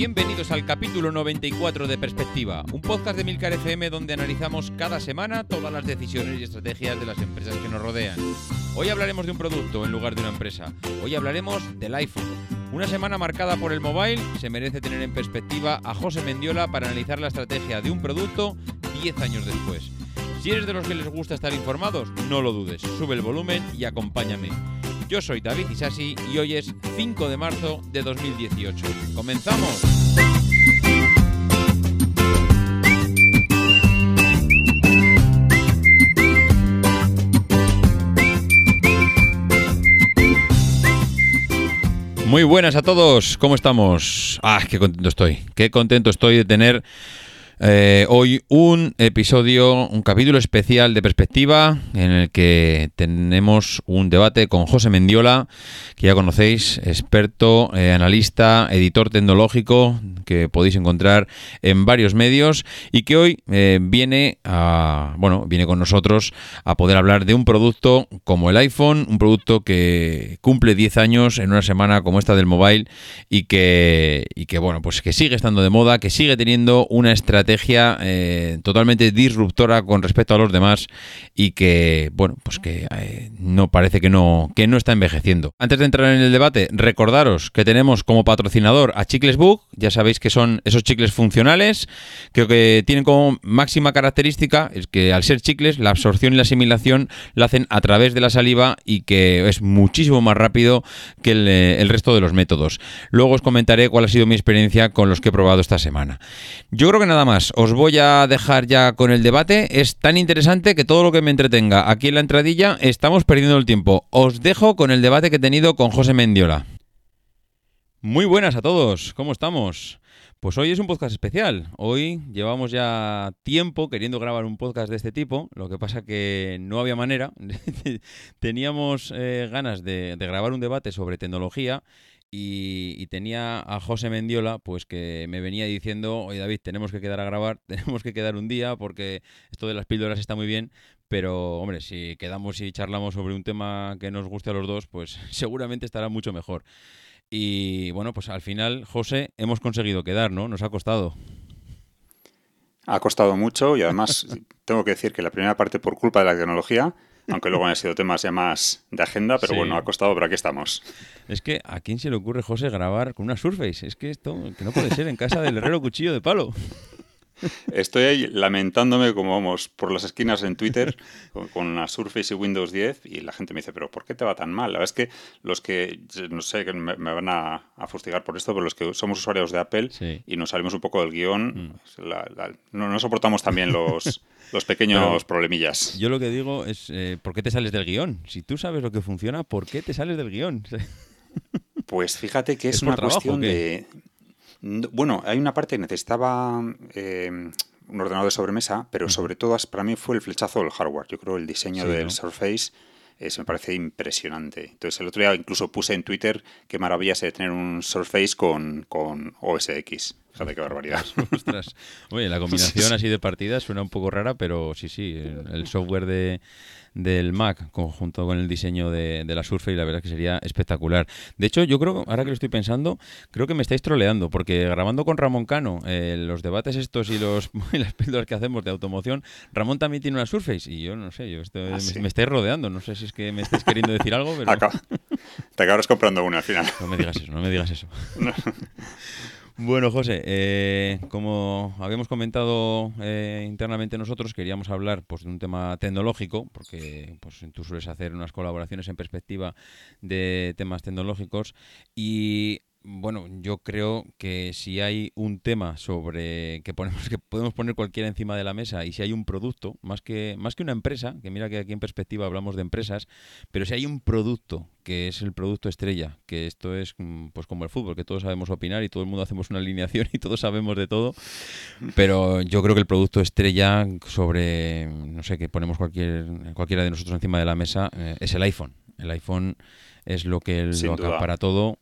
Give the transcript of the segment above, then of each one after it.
Bienvenidos al capítulo 94 de Perspectiva, un podcast de Milcar FM donde analizamos cada semana todas las decisiones y estrategias de las empresas que nos rodean. Hoy hablaremos de un producto en lugar de una empresa. Hoy hablaremos del iPhone. Una semana marcada por el mobile se merece tener en perspectiva a José Mendiola para analizar la estrategia de un producto 10 años después. Si eres de los que les gusta estar informados, no lo dudes, sube el volumen y acompáñame. Yo soy David Isasi y hoy es 5 de marzo de 2018. ¡Comenzamos! Muy buenas a todos, ¿cómo estamos? Ah, qué contento estoy, qué contento estoy de tener eh, hoy un episodio, un capítulo especial de perspectiva en el que tenemos un debate con José Mendiola, que ya conocéis, experto, eh, analista, editor tecnológico, que podéis encontrar en varios medios y que hoy eh, viene a, bueno, viene con nosotros a poder hablar de un producto como el iPhone, un producto que cumple 10 años en una semana como esta del mobile y que, y que bueno, pues que sigue estando de moda, que sigue teniendo una estrategia eh, totalmente disruptora con respecto a los demás y que, bueno, pues que eh, no parece que no, que no está envejeciendo. Antes de entrar en el debate, recordaros que tenemos como patrocinador a Chicles Book, ya sabéis que son esos chicles funcionales, creo que tienen como máxima característica es que al ser chicles, la absorción y la asimilación la hacen a través de la saliva y que es muchísimo más rápido que el, el resto de los métodos. Luego os comentaré cuál ha sido mi experiencia con los que he probado esta semana. Yo creo que nada más os voy a dejar ya con el debate. Es tan interesante que todo lo que me entretenga aquí en la entradilla estamos perdiendo el tiempo. Os dejo con el debate que he tenido con José Mendiola. Muy buenas a todos, ¿cómo estamos? Pues hoy es un podcast especial. Hoy llevamos ya tiempo queriendo grabar un podcast de este tipo. Lo que pasa que no había manera. Teníamos eh, ganas de, de grabar un debate sobre tecnología y, tenía a José Mendiola, pues que me venía diciendo, oye David, tenemos que quedar a grabar, tenemos que quedar un día, porque esto de las píldoras está muy bien, pero hombre, si quedamos y charlamos sobre un tema que nos guste a los dos, pues seguramente estará mucho mejor. Y bueno, pues al final, José, hemos conseguido quedar, ¿no? Nos ha costado. Ha costado mucho y además tengo que decir que la primera parte por culpa de la tecnología aunque luego han sido temas ya más de agenda, pero bueno, ha costado, pero aquí estamos. Es que a quién se le ocurre, José, grabar con una Surface. Es que esto que no puede ser en casa del herrero cuchillo de palo. Estoy ahí lamentándome como vamos por las esquinas en Twitter con, una Surface y Windows 10 y la gente me dice, pero ¿por qué te va tan mal? La verdad es que los que, no sé, que me, van a, fustigar por esto, pero los que somos usuarios de Apple y nos salimos un poco del guion, mm. no, soportamos también los, los pequeños problemillas. Yo lo que digo es, eh, ¿por qué te sales del guion? Si tú sabes lo que funciona, ¿por qué te sales del guion? Pues fíjate que es, una cuestión de, bueno, hay una parte que necesitaba eh, un ordenador de sobremesa, pero sobre todo para mí fue el flechazo del hardware. Yo creo el diseño del Surface eh, me parece impresionante. Entonces el otro día incluso puse en Twitter qué maravilla sería tener un Surface con, con OS X. Fíjate qué barbaridad. Ostras. Oye, la combinación así de partidas suena un poco rara, pero sí, sí, el software de, del Mac conjunto con el diseño de, la Surface, la verdad es que sería espectacular. De hecho, yo creo, ahora que lo estoy pensando, creo que me estáis troleando, porque grabando con Ramón Cano eh, los debates estos y, los, las píldoras que hacemos de automoción, Ramón también tiene una Surface y yo no sé, yo estoy, ah, me, estáis rodeando, no sé si es que me estáis queriendo decir algo, pero... te acabas comprando una al final. No me digas eso, no me digas eso. Bueno, José, eh, como habíamos comentado eh, internamente nosotros, queríamos hablar pues, de un tema tecnológico, porque pues, tú sueles hacer unas colaboraciones en perspectiva de temas tecnológicos y bueno, yo creo que si hay un tema sobre que ponemos que podemos poner cualquiera encima de la mesa y si hay un producto, más que más que una empresa, que mira que aquí en perspectiva hablamos de empresas, pero si hay un producto que es el producto estrella, que esto es mm, pues como el fútbol, que todos sabemos opinar y todo el mundo hacemos una alineación y todos sabemos de todo, pero yo creo que el producto estrella sobre no sé, que ponemos cualquier cualquiera de nosotros encima de la mesa eh, es el iPhone. El iPhone es lo que lo para todo.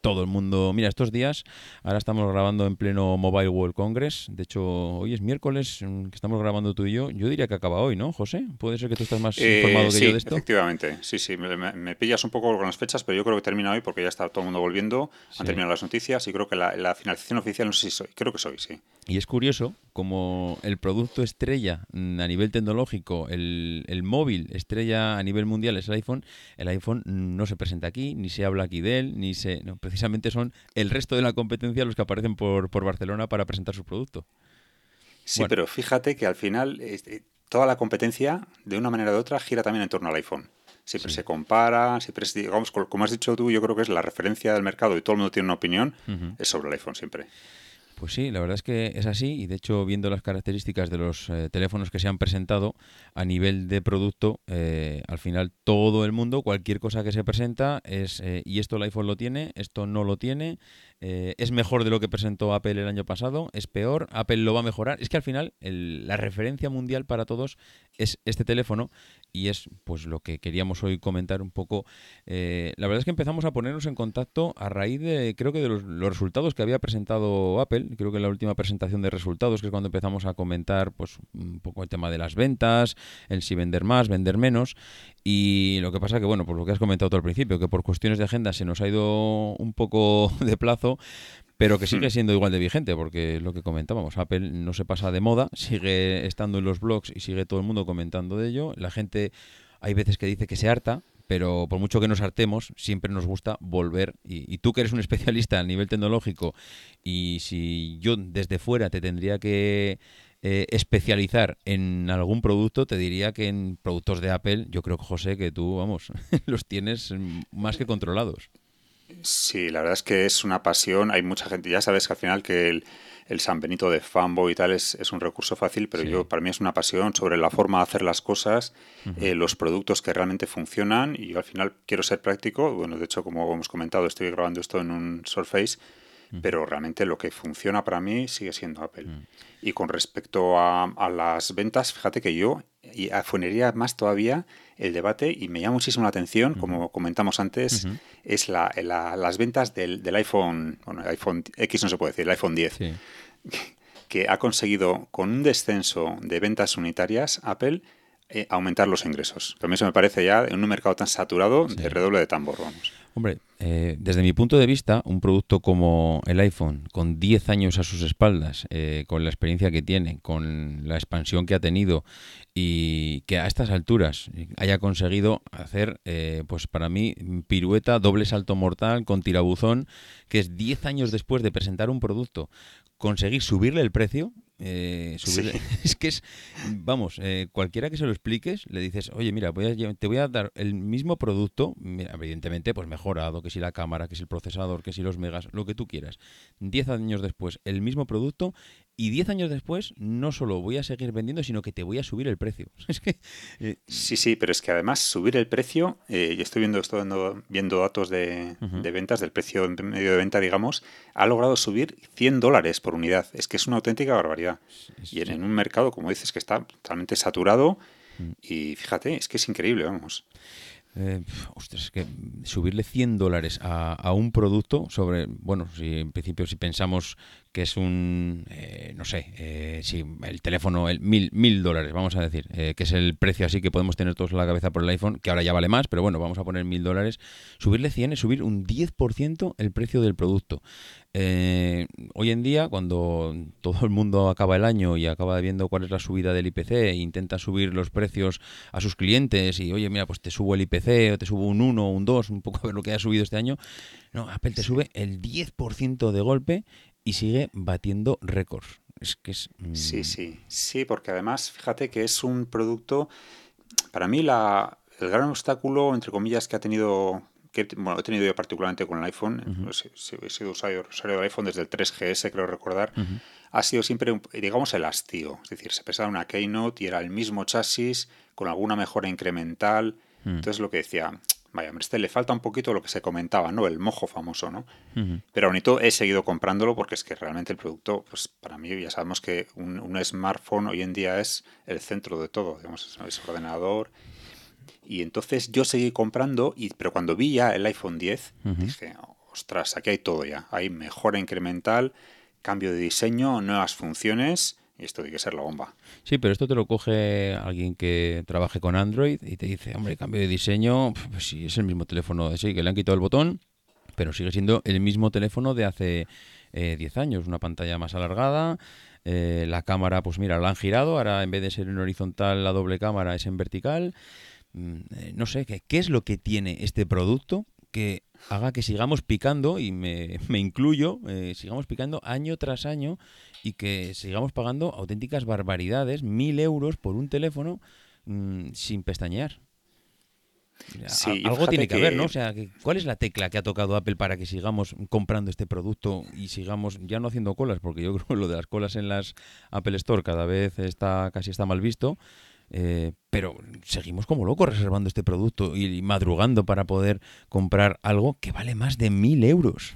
Todo el mundo. Mira, estos días, ahora estamos grabando en pleno Mobile World Congress. De hecho, hoy es miércoles mm, que estamos grabando tú y yo. Yo diría que acaba hoy, ¿no, José? ¿Puede ser que tú estás más eh, informado que yo de esto? Efectivamente, sí, sí. Me, pillas un poco con las fechas, pero yo creo que termina hoy porque ya está todo el mundo volviendo. Han terminado las noticias y creo que la, la finalización oficial, no sé si soy, creo que soy, sí. Y es curioso como el producto estrella a nivel tecnológico, el, el, móvil estrella a nivel mundial es el iPhone, el iPhone no se presenta aquí, ni se habla aquí de él, ni se... precisamente son el resto de la competencia los que aparecen por, por Barcelona para presentar su producto. Sí, pero fíjate que al final este, toda la competencia, de una manera u otra, gira también en torno al iPhone. Siempre se compara, siempre digamos, como has dicho tú, yo creo que es la referencia del mercado y todo el mundo tiene una opinión, es sobre el iPhone siempre. Pues sí, la verdad es que es así y de hecho viendo las características de los eh, teléfonos que se han presentado a nivel de producto, eh, al final todo el mundo, cualquier cosa que se presenta es eh, y esto el iPhone lo tiene, esto no lo tiene, es mejor de lo que presentó Apple el año pasado, es peor, Apple lo va a mejorar. Es que al final la referencia mundial para todos es este teléfono y es pues lo que queríamos hoy comentar un poco. Eh, la verdad es que empezamos a ponernos en contacto a raíz de, creo que de los, resultados que había presentado Apple, creo que la última presentación de resultados, que es cuando empezamos a comentar pues un poco el tema de las ventas, el si vender más, vender menos, y lo que pasa que, bueno, por lo que has comentado al principio, que por cuestiones de agenda se nos ha ido un poco de plazo, pero que sigue hmm. siendo igual de vigente, porque lo que comentábamos, Apple no se pasa de moda, sigue estando en los blogs y sigue todo el mundo comentando de ello. La gente hay veces que dice que se harta, pero por mucho que nos hartemos, siempre nos gusta volver. Y, tú que eres un especialista a nivel tecnológico, y si yo desde fuera te tendría que eh, especializar en algún producto, te diría que en productos de Apple, yo creo que José, que tú, vamos, los tienes más que controlados. Sí, la verdad es que es una pasión. Hay mucha gente, ya sabes que al final que el, el San Benito de fanboy y tal es, es un recurso fácil, pero yo para mí es una pasión sobre la forma de hacer las cosas, eh, los productos que realmente funcionan y yo al final quiero ser práctico. Bueno, de hecho, como hemos comentado, estoy grabando esto en un Surface pero realmente lo que funciona para mí sigue siendo Apple. Y con respecto a, a, las ventas, fíjate que yo y más todavía el debate y me llama muchísimo la atención, como comentamos antes, es la, las ventas del, del, iPhone, bueno, el iPhone X no se puede decir, el iPhone 10, que ha conseguido con un descenso de ventas unitarias Apple eh, aumentar los ingresos. Mí eso me parece ya en un mercado tan saturado de redoble de tambor, vamos. Hombre, eh, desde mi punto de vista, un producto como el iPhone, con 10 años a sus espaldas, eh, con la experiencia que tiene, con la expansión que ha tenido y que a estas alturas haya conseguido hacer, pues para mí, pirueta, doble salto mortal con tirabuzón, que es 10 años después de presentar un producto, conseguir subirle el precio eh, Es que es, vamos, eh, cualquiera que se lo expliques, le dices, oye, mira, te voy a dar el mismo producto, evidentemente, pues mejorado, que si la cámara, que si el procesador, que si los megas, lo que tú quieras. Diez años después, el mismo producto y 10 años después no solo voy a seguir vendiendo, sino que te voy a subir el precio. Es que, eh, sí, sí, pero es que además subir el precio, eh, y estoy viendo, estoy viendo, datos de, ventas, del precio medio de venta, digamos, ha logrado subir 100 dólares por unidad. Es que es una auténtica barbaridad. y en, un mercado, como dices, que está totalmente saturado, mm. y fíjate, es que es increíble, vamos. Eh, ostras, es que subirle 100 dólares a, a, un producto sobre, bueno, si en principio si pensamos que es un, eh, no sé, eh, sí, el teléfono, el mil, mil dólares, vamos a decir, eh, que es el precio así que podemos tener todos en la cabeza por el iPhone, que ahora ya vale más, pero bueno, vamos a poner mil dólares. Subirle 100 es subir un 10% el precio del producto. Eh, hoy en día, cuando todo el mundo acaba el año y acaba viendo cuál es la subida del IPC e intenta subir los precios a sus clientes y, oye, mira, pues te subo el IPC o te subo un 1 o un 2, un poco a ver lo que ha subido este año, no, Apple te sube el 10% de golpe y sigue batiendo récords. Es que es... Sí, mm, sí, sí, porque además, fíjate que es un producto, para mí la, el gran obstáculo, entre comillas, que ha tenido, que bueno, he tenido yo particularmente con el iPhone, he sido usuario, del iPhone desde el 3GS, creo recordar, ha sido siempre, digamos, el hastío. Es decir, se pesaba una Keynote y era el mismo chasis con alguna mejora incremental. Mm. Entonces lo que decía, Vaya, hombre, este le falta un poquito lo que se comentaba, ¿no? El mojo famoso, ¿no? Pero bonito, he seguido comprándolo porque es que realmente el producto, pues para mí ya sabemos que un, smartphone hoy en día es el centro de todo, digamos, es ordenador. Y entonces yo seguí comprando, y, pero cuando vi ya el iPhone 10, dije, ostras, aquí hay todo ya. Hay mejora incremental, cambio de diseño, nuevas funciones y esto tiene que ser la bomba. Sí, pero esto te lo coge alguien que trabaje con Android y te dice, hombre, cambio de diseño, pues sí, es el mismo teléfono, sí, que le han quitado el botón, pero sigue siendo el mismo teléfono de hace 10 eh, años, una pantalla más alargada, eh, la cámara, pues mira, la han girado, ahora en vez de ser en horizontal la doble cámara es en vertical. Mm, eh, no sé, ¿qué, ¿qué es lo que tiene este producto que haga que sigamos picando, y me, me incluyo, sigamos picando año tras año y que sigamos pagando auténticas barbaridades, mil euros por un teléfono mm, sin pestañear. algo tiene que, haber, ¿no? O sea, ¿cuál es la tecla que ha tocado Apple para que sigamos comprando este producto y sigamos ya no haciendo colas? Porque yo creo que lo de las colas en las Apple Store cada vez está casi está mal visto. Eh, pero seguimos como locos reservando este producto y madrugando para poder comprar algo que vale más de mil euros.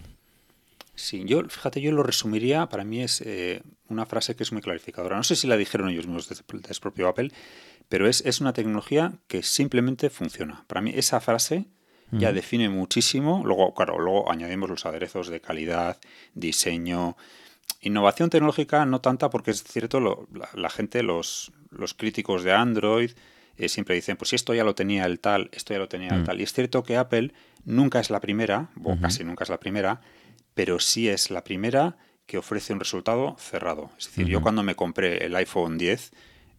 Sí, yo, fíjate, yo lo resumiría, para mí es eh, una frase que es muy clarificadora. No sé si la dijeron ellos mismos desde, propio Apple, pero es, es, una tecnología que simplemente funciona. Para mí esa frase ya define muchísimo. Luego, claro, luego añadimos los aderezos de calidad, diseño, innovación tecnológica, no tanta porque es cierto, la, gente, los, los críticos de Android, eh, siempre dicen, pues si esto ya lo tenía el tal, esto ya lo tenía el mm. tal. Y es cierto que Apple nunca es la primera, o casi nunca es la primera, pero sí es la primera que ofrece un resultado cerrado. Es decir, yo cuando me compré el iPhone 10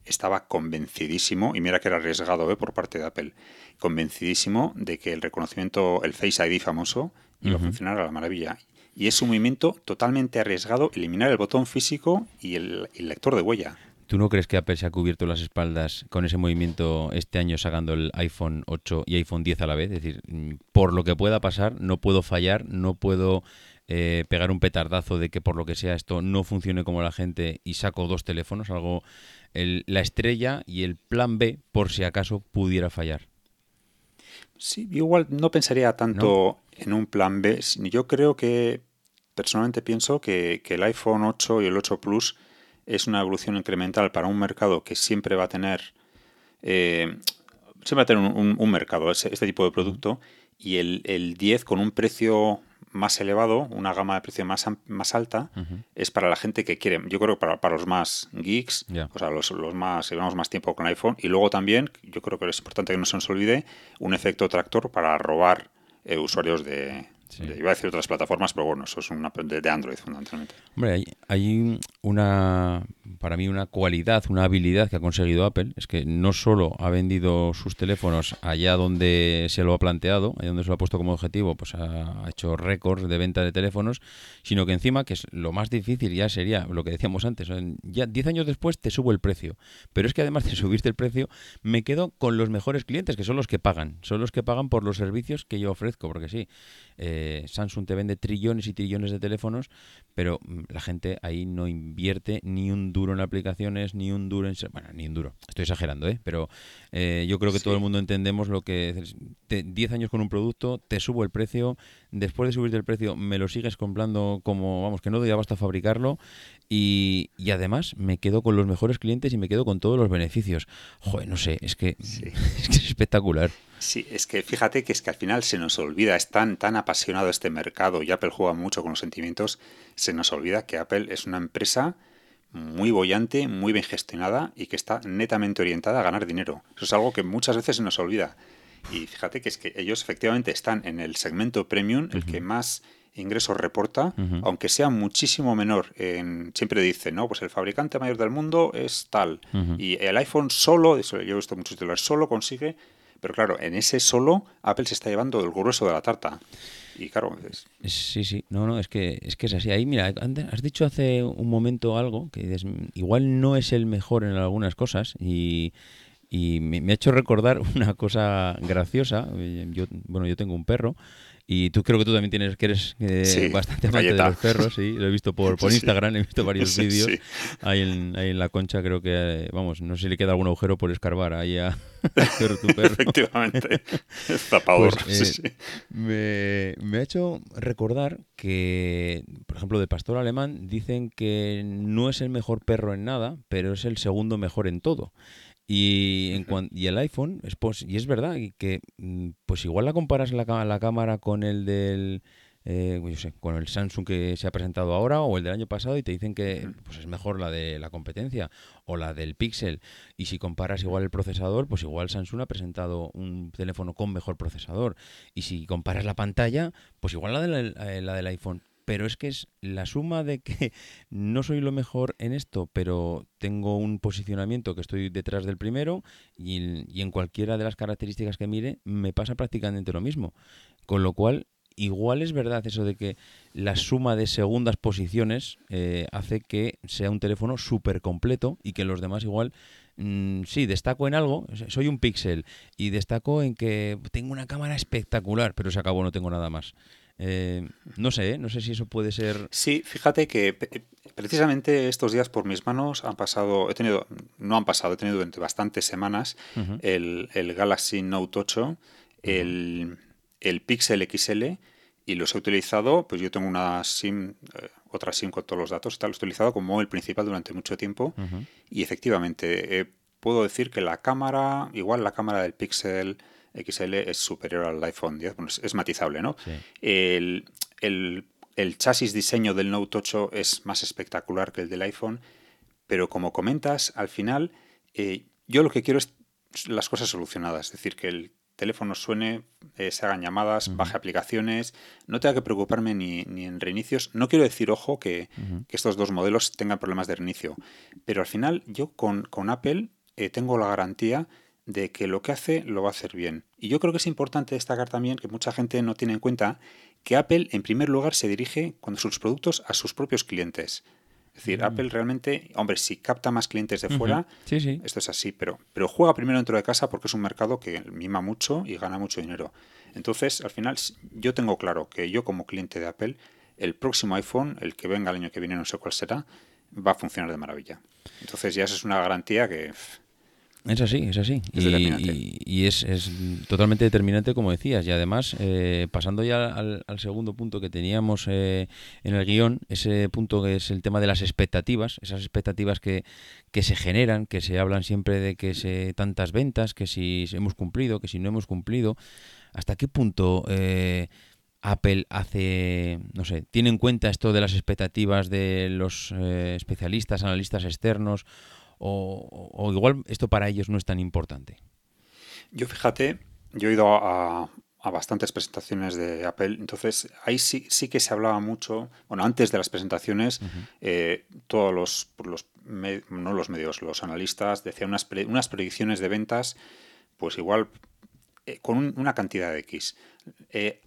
estaba convencidísimo, y mira que era arriesgado ¿eh? por parte de Apple, convencidísimo de que el reconocimiento, el Face ID famoso, iba a funcionar a la maravilla. Y es un movimiento totalmente arriesgado, eliminar el botón físico y el, lector de huella. ¿Tú no crees que Apple se ha cubierto las espaldas con ese movimiento este año sacando el iPhone 8 y iPhone 10 a la vez? Es decir, mm, por lo que pueda pasar, no puedo fallar, no puedo eh, pegar un petardazo de que por lo que sea esto no funcione como la gente y saco dos teléfonos, algo la estrella y el plan B por si acaso pudiera fallar. Sí, igual no pensaría tanto en un plan B. Yo creo que personalmente pienso que, el iPhone 8 y el 8 Plus es una evolución incremental para un mercado que siempre va a tener eh, siempre va a tener un, mercado, este, tipo de producto, y el, el 10 con un precio más elevado, una gama de precio más, más alta, es para la gente que quiere, yo creo que para, para los más geeks, o sea, los, los más, llevamos más tiempo con iPhone, y luego también, yo creo que es importante que no se nos olvide, un efecto tractor para robar eh, usuarios de, Iba a decir otras plataformas, pero bueno, eso es una de Android fundamentalmente. Hombre, hay, hay, una, para mí, una cualidad, una habilidad que ha conseguido Apple, es que no solo ha vendido sus teléfonos allá donde se lo ha planteado, allá donde se lo ha puesto como objetivo, pues ha, hecho récords de venta de teléfonos, sino que encima, que es lo más difícil ya sería lo que decíamos antes, ya 10 años después te subo el precio, pero es que además de subirte el precio, me quedo con los mejores clientes, que son los que pagan, son los que pagan por los servicios que yo ofrezco, porque sí, eh, Samsung te vende trillones y trillones de teléfonos, pero mm, la gente ahí no invierte ni un duro en aplicaciones, ni un duro en... Bueno, ni un duro, estoy exagerando, ¿eh? Pero eh, yo creo que todo el mundo entendemos lo que... 10 años con un producto, te subo el precio, después de subirte el precio me lo sigues comprando como, vamos, que no doy basta fabricarlo y, y, además me quedo con los mejores clientes y me quedo con todos los beneficios. Joder, no sé, es que, es, que es espectacular. Sí, es que fíjate que es que al final se nos olvida, es tan, tan apasionado este mercado y Apple juega mucho con los sentimientos, se nos olvida que Apple es una empresa muy bollante, muy bien gestionada y que está netamente orientada a ganar dinero. Eso es algo que muchas veces se nos olvida. Y fíjate que es que ellos efectivamente están en el segmento premium, el que más ingresos reporta, aunque sea muchísimo menor. En, siempre dice, ¿no? Pues el fabricante mayor del mundo es tal. Y el iPhone solo, eso yo he visto muchos titulares, solo consigue pero claro, en ese solo Apple se está llevando el grueso de la tarta. Y claro, es... Sí, sí, no, no, es que, es que es así. Ahí, mira, has dicho hace un momento algo que dices, igual no es el mejor en algunas cosas y, y me, me, ha hecho recordar una cosa graciosa. Yo, bueno, yo tengo un perro y tú creo que tú también tienes que eres eh, bastante amante de los perros, sí. Lo he visto por, por Instagram, he visto varios vídeos. Ahí en, ahí en, la concha creo que, vamos, no sé si le queda algún agujero por escarbar ahí a, tu perro. Efectivamente. Zapador. Pues, eh, me, me ha hecho recordar que, por ejemplo, de Pastor Alemán dicen que no es el mejor perro en nada, pero es el segundo mejor en todo. Y, en y el iPhone, es y es verdad que mm, pues igual la comparas la, la cámara con el del... Eh, yo sé, con el Samsung que se ha presentado ahora o el del año pasado y te dicen que pues es mejor la de la competencia o la del Pixel. Y si comparas igual el procesador, pues igual Samsung ha presentado un teléfono con mejor procesador. Y si comparas la pantalla, pues igual la, de la, la del iPhone pero es que es la suma de que no soy lo mejor en esto, pero tengo un posicionamiento que estoy detrás del primero y, en cualquiera de las características que mire me pasa prácticamente lo mismo. Con lo cual, igual es verdad eso de que la suma de segundas posiciones eh, hace que sea un teléfono súper completo y que los demás igual mm, sí, destaco en algo, soy un píxel y destaco en que tengo una cámara espectacular, pero se acabó, no tengo nada más. Eh, no sé, ¿eh? no sé si eso puede ser. Sí, fíjate que precisamente estos días por mis manos han pasado, he tenido, no han pasado, he tenido durante bastantes semanas el, Galaxy Note 8, el, el, Pixel XL y los he utilizado, pues yo tengo una SIM, eh, otra SIM con todos los datos, tal, los he utilizado como el principal durante mucho tiempo y efectivamente puedo decir que la cámara, igual la cámara del Pixel XL es superior al iPhone 10, bueno, es, matizable, ¿no? El, chasis diseño del Note 8 es más espectacular que el del iPhone, pero como comentas, al final eh, yo lo que quiero es las cosas solucionadas, es decir, que el teléfono suene, eh, se hagan llamadas, baje aplicaciones, no tenga que preocuparme ni, en reinicios. No quiero decir, ojo, que, estos dos modelos tengan problemas de reinicio, pero al final yo con, con Apple eh, tengo la garantía de que lo que hace lo va a hacer bien. Y yo creo que es importante destacar también que mucha gente no tiene en cuenta que Apple en primer lugar se dirige con sus productos a sus propios clientes. Es decir, mm. Apple realmente, hombre, si capta más clientes de fuera, esto es así, pero, pero juega primero dentro de casa porque es un mercado que mima mucho y gana mucho dinero. Entonces, al final, yo tengo claro que yo como cliente de Apple, el próximo iPhone, el que venga el año que viene, no sé cuál será, va a funcionar de maravilla. Entonces ya esa es una garantía que es así, es así. y, es, totalmente determinante, como decías. Y además, eh, pasando ya al, segundo punto que teníamos eh, en el guion, ese punto que es el tema de las expectativas, esas expectativas que, que se generan, que se hablan siempre de que se tantas ventas, que si hemos cumplido, que si no hemos cumplido. ¿Hasta qué punto eh, Apple hace, no sé, tiene en cuenta esto de las expectativas de los especialistas, analistas externos? O, igual esto para ellos no es tan importante? Yo fíjate, yo he ido a, bastantes presentaciones de Apple, entonces ahí sí, sí que se hablaba mucho, bueno, antes de las presentaciones, eh, todos los, los no los medios, los analistas decían unas, unas predicciones de ventas, pues igual eh, con una cantidad de X. Eh,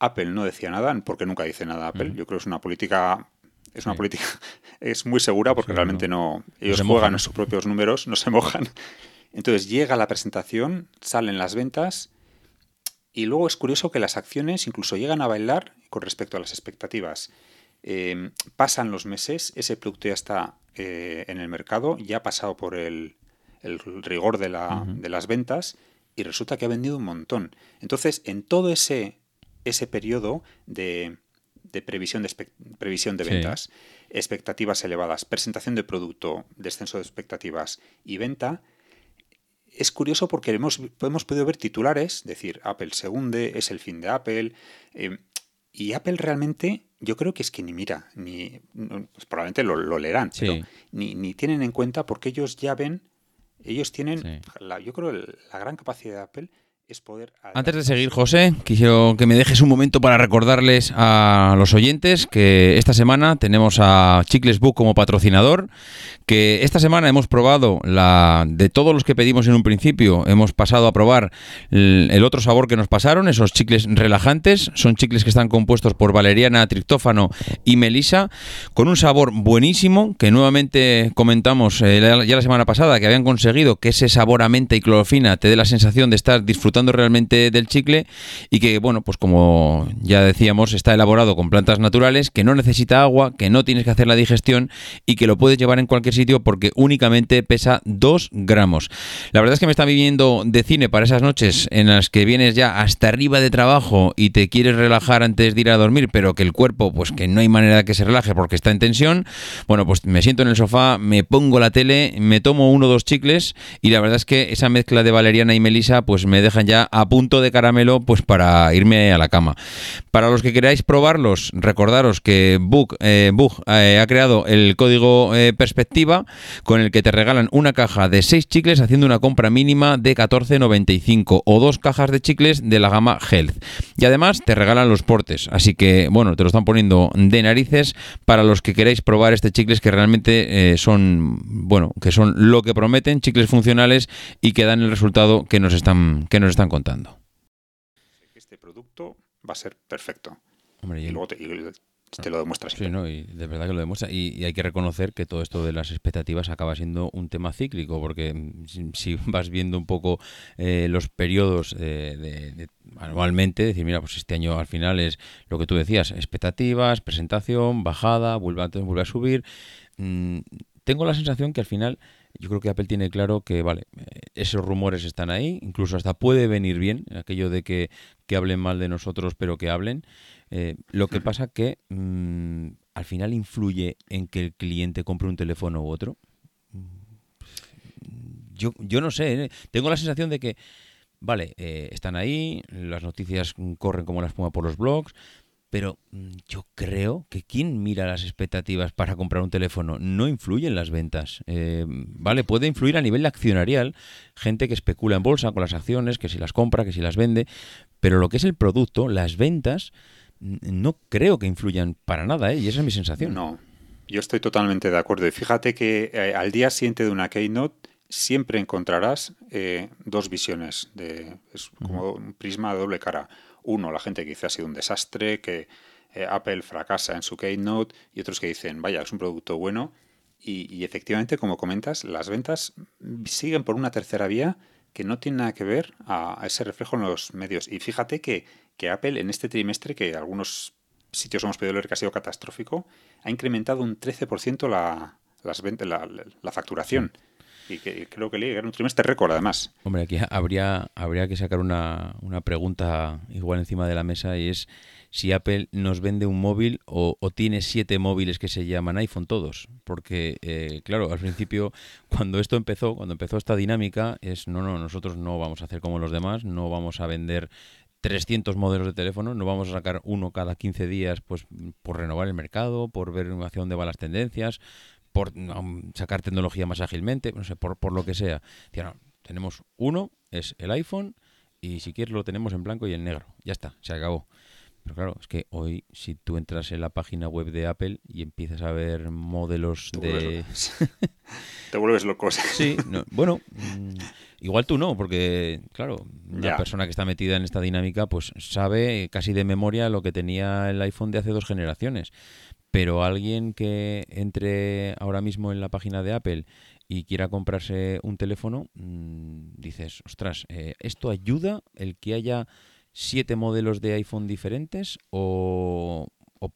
Apple no decía nada, porque nunca dice nada Apple. Yo creo que es una política es una política, es muy segura porque realmente no, ellos juegan en sus propios números, no se mojan. Entonces llega la presentación, salen las ventas y luego es curioso que las acciones incluso llegan a bailar con respecto a las expectativas. Em, pasan los meses, ese producto ya está eh, en el mercado, ya ha pasado por el, el rigor de, la, de las ventas y resulta que ha vendido un montón. Entonces, en todo ese, ese periodo de, de previsión de, previsión de ventas, expectativas elevadas, presentación de producto, descenso de expectativas y venta, es curioso porque hemos, hemos podido ver titulares, decir, Apple se hunde, es el fin de Apple, eh, y Apple realmente, yo creo que es que ni mira, ni pues probablemente lo, leerán, pero ni, ni, tienen en cuenta porque ellos ya ven, ellos tienen, la, yo creo, la gran capacidad de Apple poder... Antes de seguir, José, quiero que me dejes un momento para recordarles a los oyentes que esta semana tenemos a Chicles Book como patrocinador, que esta semana hemos probado la de todos los que pedimos en un principio, hemos pasado a probar el, otro sabor que nos pasaron, esos chicles relajantes, son chicles que están compuestos por valeriana, triptófano y melisa, con un sabor buenísimo, que nuevamente comentamos eh, ya la semana pasada, que habían conseguido que ese sabor a menta y clorofina te dé la sensación de estar disfrutando realmente del chicle y que, bueno, pues como ya decíamos, está elaborado con plantas naturales, que no necesita agua, que no tienes que hacer la digestión y que lo puedes llevar en cualquier sitio porque únicamente pesa 2 gramos. La verdad es que me está viviendo de cine para esas noches en las que vienes ya hasta arriba de trabajo y te quieres relajar antes de ir a dormir, pero que el cuerpo, pues que no hay manera de que se relaje porque está en tensión. Bueno, pues me siento en el sofá, me pongo la tele, me tomo uno o dos chicles y la verdad es que esa mezcla de valeriana y melisa pues me ya a punto de caramelo pues para irme a la cama. Para los que queráis probarlos, recordaros que Book, eh, eh, ha creado el código eh, Perspectiva con el que te regalan una caja de 6 chicles haciendo una compra mínima de 14,95 o dos cajas de chicles de la gama Health. Y además te regalan los portes, así que bueno, te lo están poniendo de narices para los que queráis probar este chicles que realmente son, bueno, que son lo que prometen, chicles funcionales y que dan el resultado que nos están, que nos están contando. Este producto va a ser perfecto. y, luego te, lo demuestra. Sí, no, y de verdad que lo demuestra. Y, hay que reconocer que todo esto de las expectativas acaba siendo un tema cíclico, porque si, vas viendo un poco eh, los periodos de, anualmente, decir, mira, pues este año al final es lo que tú decías, expectativas, presentación, bajada, vuelve a, vuelve a subir. Mm, tengo la sensación que al final yo creo que Apple tiene claro que, vale, eh, esos rumores están ahí, incluso hasta puede venir bien aquello de que, hablen mal de nosotros, pero que hablen. Eh, lo que pasa que mm, al final influye en que el cliente compre un teléfono u otro. Yo, yo no sé, ¿eh? tengo la sensación de que, vale, están ahí, las noticias corren como la espuma por los blogs, pero mm, yo creo que quien mira las expectativas para comprar un teléfono no influye en las ventas. Eh, vale, puede influir a nivel accionarial, gente que especula en bolsa con las acciones, que si las compra, que si las vende, pero lo que es el producto, las ventas, no creo que influyan para nada, ¿eh? y esa es mi sensación. No, yo estoy totalmente de acuerdo. Y fíjate que eh, al día siguiente de una keynote siempre encontrarás eh, dos visiones, de, es como un prisma de doble cara uno, la gente que dice ha sido un desastre, que eh, Apple fracasa en su Keynote, y otros que dicen, vaya, es un producto bueno. Y, efectivamente, como comentas, las ventas siguen por una tercera vía que no tiene nada que ver a, ese reflejo en los medios. Y fíjate que, que Apple en este trimestre, que algunos sitios hemos podido leer que ha sido catastrófico, ha incrementado un 13% la, la, la, facturación. Y que creo que era un trimestre récord, además. Hombre, aquí habría, habría que sacar una, una pregunta igual encima de la mesa y es si Apple nos vende un móvil o, tiene siete móviles que se llaman iPhone todos. Porque, eh, claro, al principio, cuando esto empezó, cuando empezó esta dinámica, es no, no, nosotros no vamos a hacer como los demás, no vamos a vender 300 modelos de teléfono, no vamos a sacar uno cada 15 días pues por renovar el mercado, por ver hacia dónde van las tendencias por sacar tecnología más ágilmente, no sé, por, por lo que sea. tenemos uno, es el iPhone, y si quieres lo tenemos en blanco y en negro. Ya está, se acabó. Pero claro, es que hoy si tú entras en la página web de Apple y empiezas a ver modelos de... Te vuelves loco. Sí, bueno, mm, igual tú no, porque claro, la persona que está metida en esta dinámica pues sabe casi de memoria lo que tenía el iPhone de hace dos generaciones pero alguien que entre ahora mismo en la página de Apple y quiera comprarse un teléfono, mm, dices, ostras, eh, ¿esto ayuda el que haya siete modelos de iPhone diferentes o,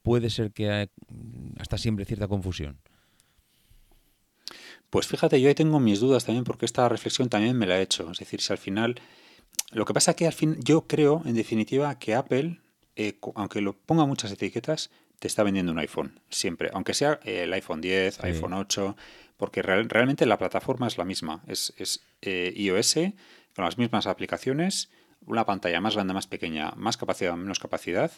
puede ser que hasta siempre cierta confusión? Pues fíjate, yo ahí tengo mis dudas también porque esta reflexión también me la he hecho. Es decir, si al final... Lo que pasa es que al fin yo creo, en definitiva, que Apple, eh, aunque lo ponga muchas etiquetas, te está vendiendo un iPhone, siempre. Aunque sea el iPhone 10, iPhone 8, porque realmente la plataforma es la misma. Es, es eh, iOS con las mismas aplicaciones, una pantalla más grande, más pequeña, más capacidad, menos capacidad.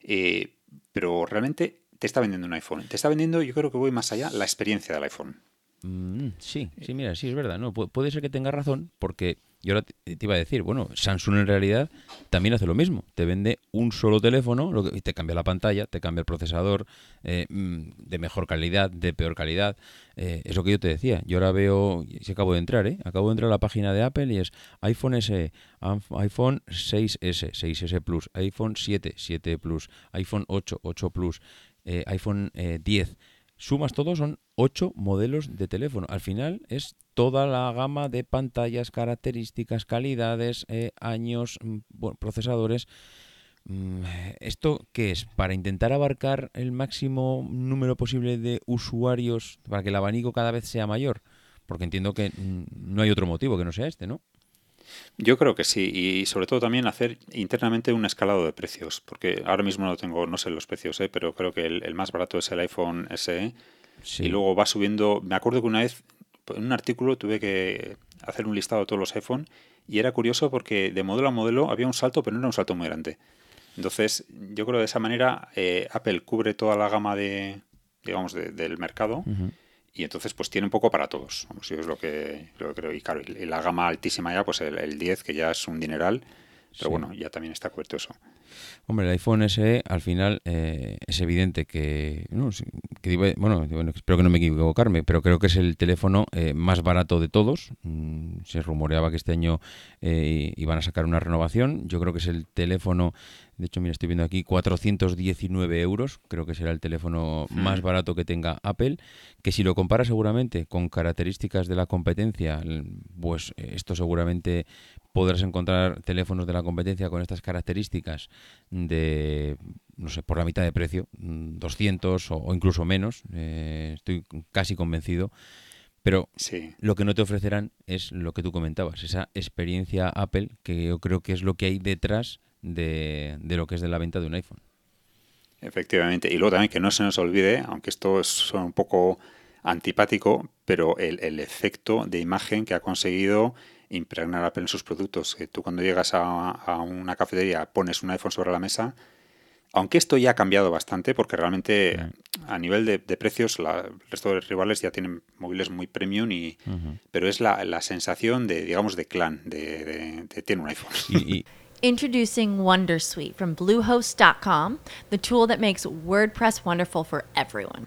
Eh, pero realmente te está vendiendo un iPhone. Te está vendiendo, yo creo que voy más allá, la experiencia del iPhone. Mm, sí, sí, mira, sí es verdad, ¿no? puede ser que tenga razón, porque yo ahora te iba a decir, bueno, Samsung en realidad también hace lo mismo. Te vende un solo teléfono y te cambia la pantalla, te cambia el procesador eh, mm, de mejor calidad, de peor calidad. Eh, es lo que yo te decía. Yo ahora veo, si acabo de entrar, ¿eh? Acabo de entrar a la página de Apple y es iPhone SE, iPhone 6S, 6S Plus, iPhone 7, 7 Plus, iPhone 8, 8 Plus, eh, iPhone 10 sumas todo, son ocho modelos de teléfono. Al final es toda la gama de pantallas, características, calidades, eh, años, mm, procesadores. Mm, ¿Esto qué es? ¿Para intentar abarcar el máximo número posible de usuarios para que el abanico cada vez sea mayor? Porque entiendo que mm, no hay otro motivo que no sea este, ¿no? Yo creo que sí, y sobre todo también hacer internamente un escalado de precios, porque ahora mismo no tengo, no sé los precios, ¿eh? pero creo que el, más barato es el iPhone SE, y luego va subiendo. Me acuerdo que una vez en un artículo tuve que hacer un listado de todos los iPhone, y era curioso porque de modelo a modelo había un salto, pero no era un salto muy grande. Entonces, yo creo que de esa manera eh, Apple cubre toda la gama de, digamos, del mercado y entonces pues tiene un poco para todos. Vamos, es lo que, lo creo. Y claro, y la gama altísima ya, pues el, el 10, que ya es un dineral, pero bueno, ya también está cubierto eso. Hombre, el iPhone SE al final eh, es evidente que, bueno, espero que no me equivocarme, pero creo que es el teléfono eh, más barato de todos. Mm, se rumoreaba que este año eh, iban a sacar una renovación. Yo creo que es el teléfono, de hecho, mira, estoy viendo aquí 419 euros. Creo que será el teléfono hmm. más barato que tenga Apple. Que si lo compara seguramente con características de la competencia, pues esto seguramente podrás encontrar teléfonos de la competencia con estas características de, no sé, por la mitad de precio, 200 o, incluso menos, eh, estoy casi convencido. Pero lo que no te ofrecerán es lo que tú comentabas, esa experiencia Apple, que yo creo que es lo que hay detrás de, lo que es de la venta de un iPhone. Efectivamente. Y luego también que no se nos olvide, aunque esto es un poco antipático, pero el, el efecto de imagen que ha conseguido impregnar Apple en sus productos. Que tú cuando llegas a, una cafetería pones un iPhone sobre la mesa, aunque esto ya ha cambiado bastante, porque realmente a nivel de, precios la, el resto de rivales ya tienen móviles muy premium, y, pero es la, la, sensación de, digamos, de clan, de, de, de tiene un iPhone. Introducing Wondersuite from Bluehost.com, the tool that makes WordPress wonderful for everyone.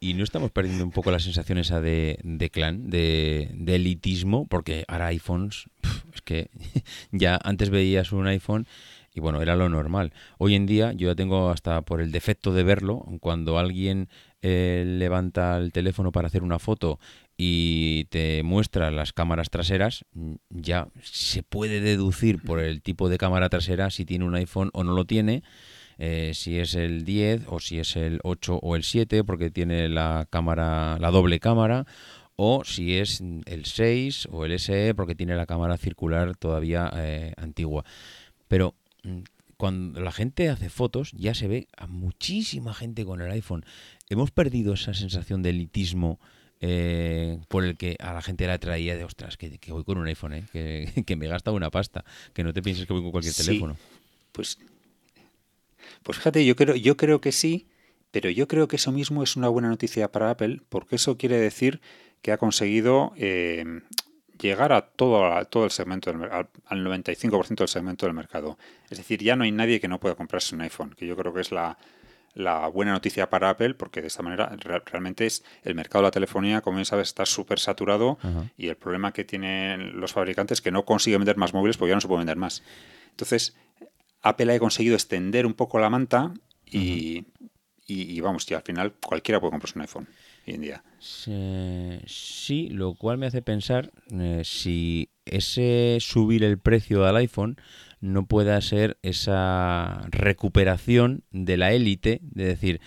Y no estamos perdiendo un poco la sensación esa de, de clan, de, de elitismo, porque ahora iPhones, es que ya antes veías un iPhone y bueno, era lo normal. Hoy en día yo ya tengo hasta por el defecto de verlo, cuando alguien eh, levanta el teléfono para hacer una foto y te muestra las cámaras traseras, ya se puede deducir por el tipo de cámara trasera si tiene un iPhone o no lo tiene. Eh, si es el 10 o si es el 8 o el 7 porque tiene la cámara la doble cámara o si es el 6 o el SE porque tiene la cámara circular todavía eh, antigua pero mm, cuando la gente hace fotos ya se ve a muchísima gente con el iPhone hemos perdido esa sensación de elitismo eh, por el que a la gente la traía de ostras, que, que voy con un iPhone, ¿eh? que, que me he gastado una pasta, que no te pienses que voy con cualquier Sí. teléfono. Pues, pues fíjate, yo creo, yo creo que sí, pero yo creo que eso mismo es una buena noticia para Apple, porque eso quiere decir que ha conseguido eh, llegar a todo, a todo el segmento, del, al, al 95% del segmento del mercado. Es decir, ya no hay nadie que no pueda comprarse un iPhone, que yo creo que es la, la buena noticia para Apple, porque de esta manera re- realmente es el mercado de la telefonía, como bien sabes, está súper saturado y el problema que tienen los fabricantes es que no consiguen vender más móviles porque ya no se pueden vender más. Entonces, Apple ha conseguido extender un poco la manta y, y, y vamos, y al final cualquiera puede comprarse un iPhone hoy en día. Sí, lo cual me hace pensar eh, si ese subir el precio al iPhone no pueda ser esa recuperación de la élite, de decir,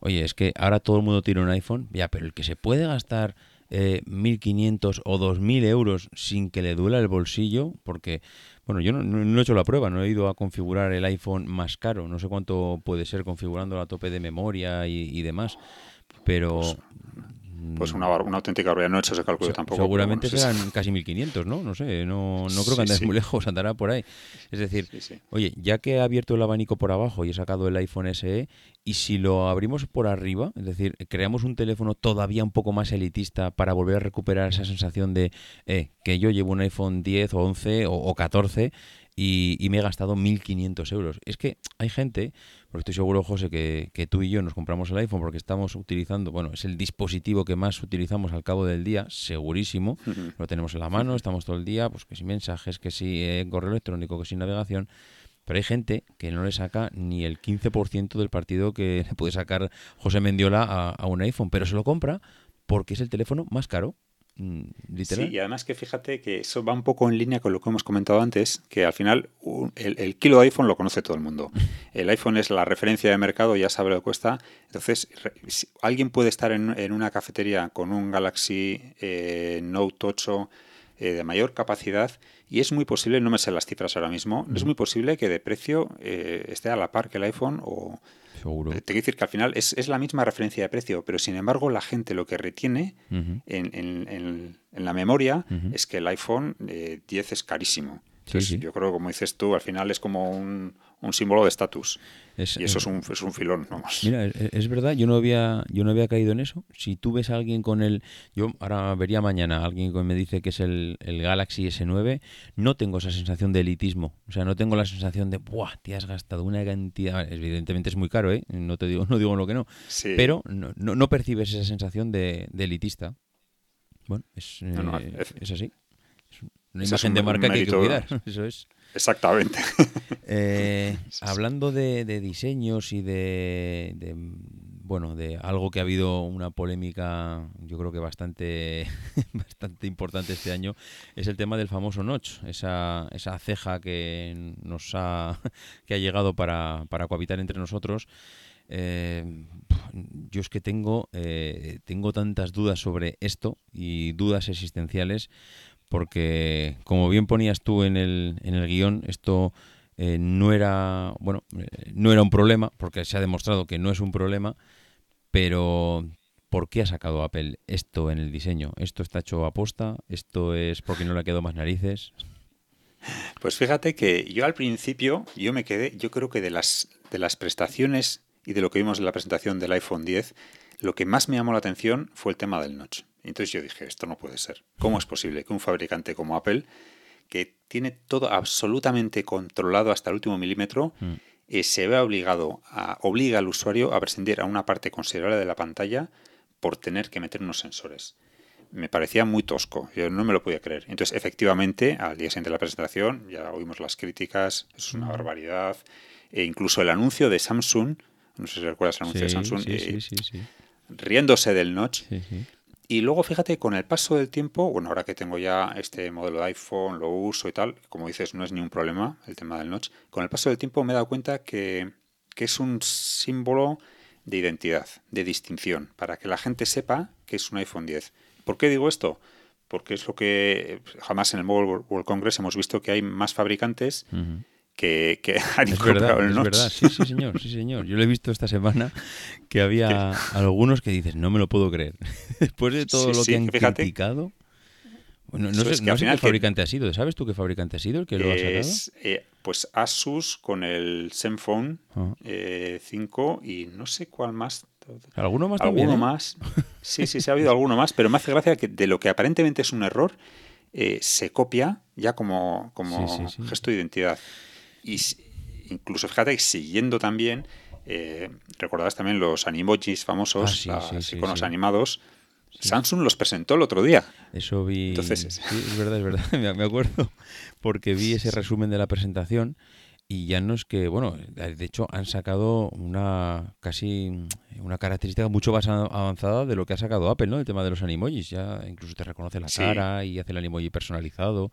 oye, es que ahora todo el mundo tiene un iPhone, ya, pero el que se puede gastar eh, 1.500 o 2.000 euros sin que le duela el bolsillo, porque, bueno, yo no, no- he hecho la prueba, no he ido a configurar el iPhone más caro, no sé cuánto puede ser configurando a tope de memoria y, y demás, pero... Pues una, bar- una auténtica barbaridad. No he hecho ese cálculo Se- tampoco. Seguramente bueno, sí, serán casi 1500, ¿no? No sé, no, no creo Sí, que andes sí. muy lejos, andará por ahí. Es decir, sí, sí. oye, ya que he abierto el abanico por abajo y he sacado el iPhone SE, y si lo abrimos por arriba, es decir, creamos un teléfono todavía un poco más elitista para volver a recuperar esa sensación de eh, que yo llevo un iPhone 10 o 11 o, o 14 y, y me he gastado 1.500 euros. Es que hay gente, porque estoy seguro, José, que, que tú y yo nos compramos el iPhone porque estamos utilizando, bueno, es el dispositivo que más utilizamos al cabo del día, segurísimo. Lo tenemos en la mano, estamos todo el día, pues que si mensajes, que si eh, correo electrónico, que si navegación. Pero hay gente que no le saca ni el 15% del partido que le puede sacar José Mendiola a, a un iPhone, pero se lo compra porque es el teléfono más caro, literal. Sí, y además que fíjate que eso va un poco en línea con lo que hemos comentado antes, que al final un- el, el kilo de iPhone lo conoce todo el mundo. El iPhone es la referencia de mercado, ya sabe lo que cuesta. Entonces, re- si alguien puede estar en, en una cafetería con un Galaxy eh, Note 8 eh, de mayor capacidad y es muy posible, no me sé las cifras ahora mismo, es muy posible que de precio eh, esté a la par que el iPhone o... Seguro. Te quiero decir que al final es, es la misma referencia de precio, pero sin embargo la gente lo que retiene Ujú. en, en- en- en la memoria Ujú. es que el iPhone eh, 10 es carísimo. Entonces, sí. Yo creo, como dices tú, al final es como un, un símbolo de estatus. Es- Y eso es- es un, es un filón, vamos. Mira, es, es verdad, yo no había yo no había caído en eso. Si tú ves a alguien con el... Yo ahora vería mañana a alguien que me dice que es el, el Galaxy S9, no tengo esa sensación de elitismo. O sea, no tengo la sensación de, ¡buah! Te has gastado una cantidad... Evidentemente es muy caro, ¿eh? No te digo, no digo lo que no. Sí. Pero no, no, no percibes esa sensación de, de elitista. Bueno, es, No, eh, es- así. Es una imagen un- de marca que hay que cuidar. Eso es. Exactamente. Eh, hablando de, de diseños y de, de, bueno de algo que ha habido una polémica yo creo que bastante bastante importante este año es el tema del famoso notch esa, esa ceja que nos ha que ha llegado para, para cohabitar entre nosotros eh, yo es que tengo eh, tengo tantas dudas sobre esto y dudas existenciales porque como bien ponías tú en el, en el guion, esto eh, no era, bueno, eh, no era un problema, porque se ha demostrado que no es un problema, pero ¿por qué ha sacado Apple esto en el diseño? ¿Esto está hecho a posta? ¿Esto es porque no le quedado más narices? Pues fíjate que yo al principio, yo me quedé, yo creo que de las, de las prestaciones y de lo que vimos en la presentación del iPhone 10, lo que más me llamó la atención fue el tema del notch. Entonces yo dije, esto no puede ser. ¿Cómo es posible que un fabricante como Apple, que tiene todo absolutamente controlado hasta el último milímetro, mm. eh, se vea obligado a, obliga al usuario a prescindir a una parte considerable de la pantalla por tener que meter unos sensores? me parecía muy tosco, yo no me lo podía creer. Entonces, efectivamente, al día siguiente de la presentación, ya oímos las críticas, es una barbaridad. E incluso el anuncio de Samsung, no sé si recuerdas el anuncio de Samsung, eh, riéndose del notch. Y luego, fíjate, con el paso del tiempo, bueno, ahora que tengo ya este modelo de iPhone, lo uso y tal, como dices, no es ni un problema el tema del notch. Con el paso del tiempo me he dado cuenta que, que es un símbolo de identidad, de distinción, para que la gente sepa que es un iPhone 10 ¿Por qué digo esto? Porque es lo que jamás en el Mobile World Congress hemos visto que hay más fabricantes que, han es verdad, Es verdad, sí, sí, señor, sí, señor. Yo lo he visto esta semana que había algunos que dices, no me lo puedo creer. Después de todo lo que han criticado. Bueno, no sé, qué fabricante ha sido. ¿Sabes tú qué fabricante ha sido el que lo ha sacado? Eh, pues Asus con el Zenfone 5 ah. eh, y no sé cuál más ¿Alguno más ¿Alguno eh? más? Sí, sí, se ha habido alguno más, pero me hace gracia que de lo que aparentemente es un error, eh, se copia ya como, como gesto de identidad. Y incluso, fíjate, siguiendo también, eh, recordabas también los animojis famosos, ah, los iconos animados. Samsung los presentó el otro día. Eso vi. Entonces, es verdad, es verdad. Me acuerdo porque vi ese resumen de la presentación y ya no es que, bueno, de hecho han sacado una casi una característica mucho más avanzada de lo que ha sacado Apple, ¿no? El tema de los animojis, ya incluso te reconoce la cara y hace el animoji personalizado.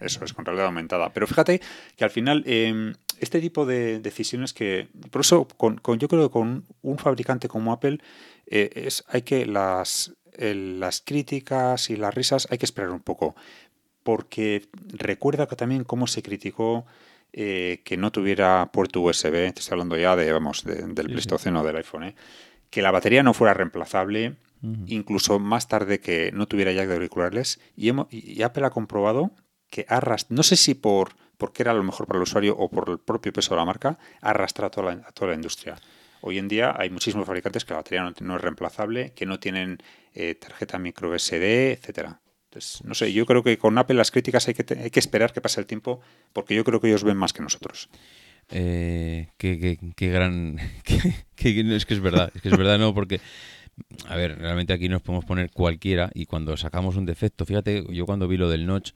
Eso es con realidad aumentada. Pero fíjate que al final em, este tipo de decisiones que, por eso con, yo creo que con un fabricante como Apple eh, es hay que las las críticas y las risas hay que esperar un poco porque recuerda que también cómo se criticó eh, que no tuviera puerto USB, te estoy hablando ya de, vamos, del Pleistoceno del iPhone, ¿eh? que la batería no fuera reemplazable, incluso más tarde que no tuviera jack de auriculares, y, y Apple ha comprobado que arrastra, no sé si por porque era lo mejor para el usuario o por el propio peso de la marca, arrastra a toda la, toda la industria. Hoy en día hay muchísimos fabricantes que la batería no, es reemplazable, que no tienen eh, tarjeta micro SD, etcétera no sé, yo creo que con Apple las críticas hay que, hay que esperar que pase el tiempo porque yo creo que ellos ven más que nosotros. Eh, qué, gran... es que es verdad, es que es verdad, no, porque... A ver, realmente aquí nos podemos poner cualquiera y cuando sacamos un defecto, fíjate, yo cuando vi lo del notch,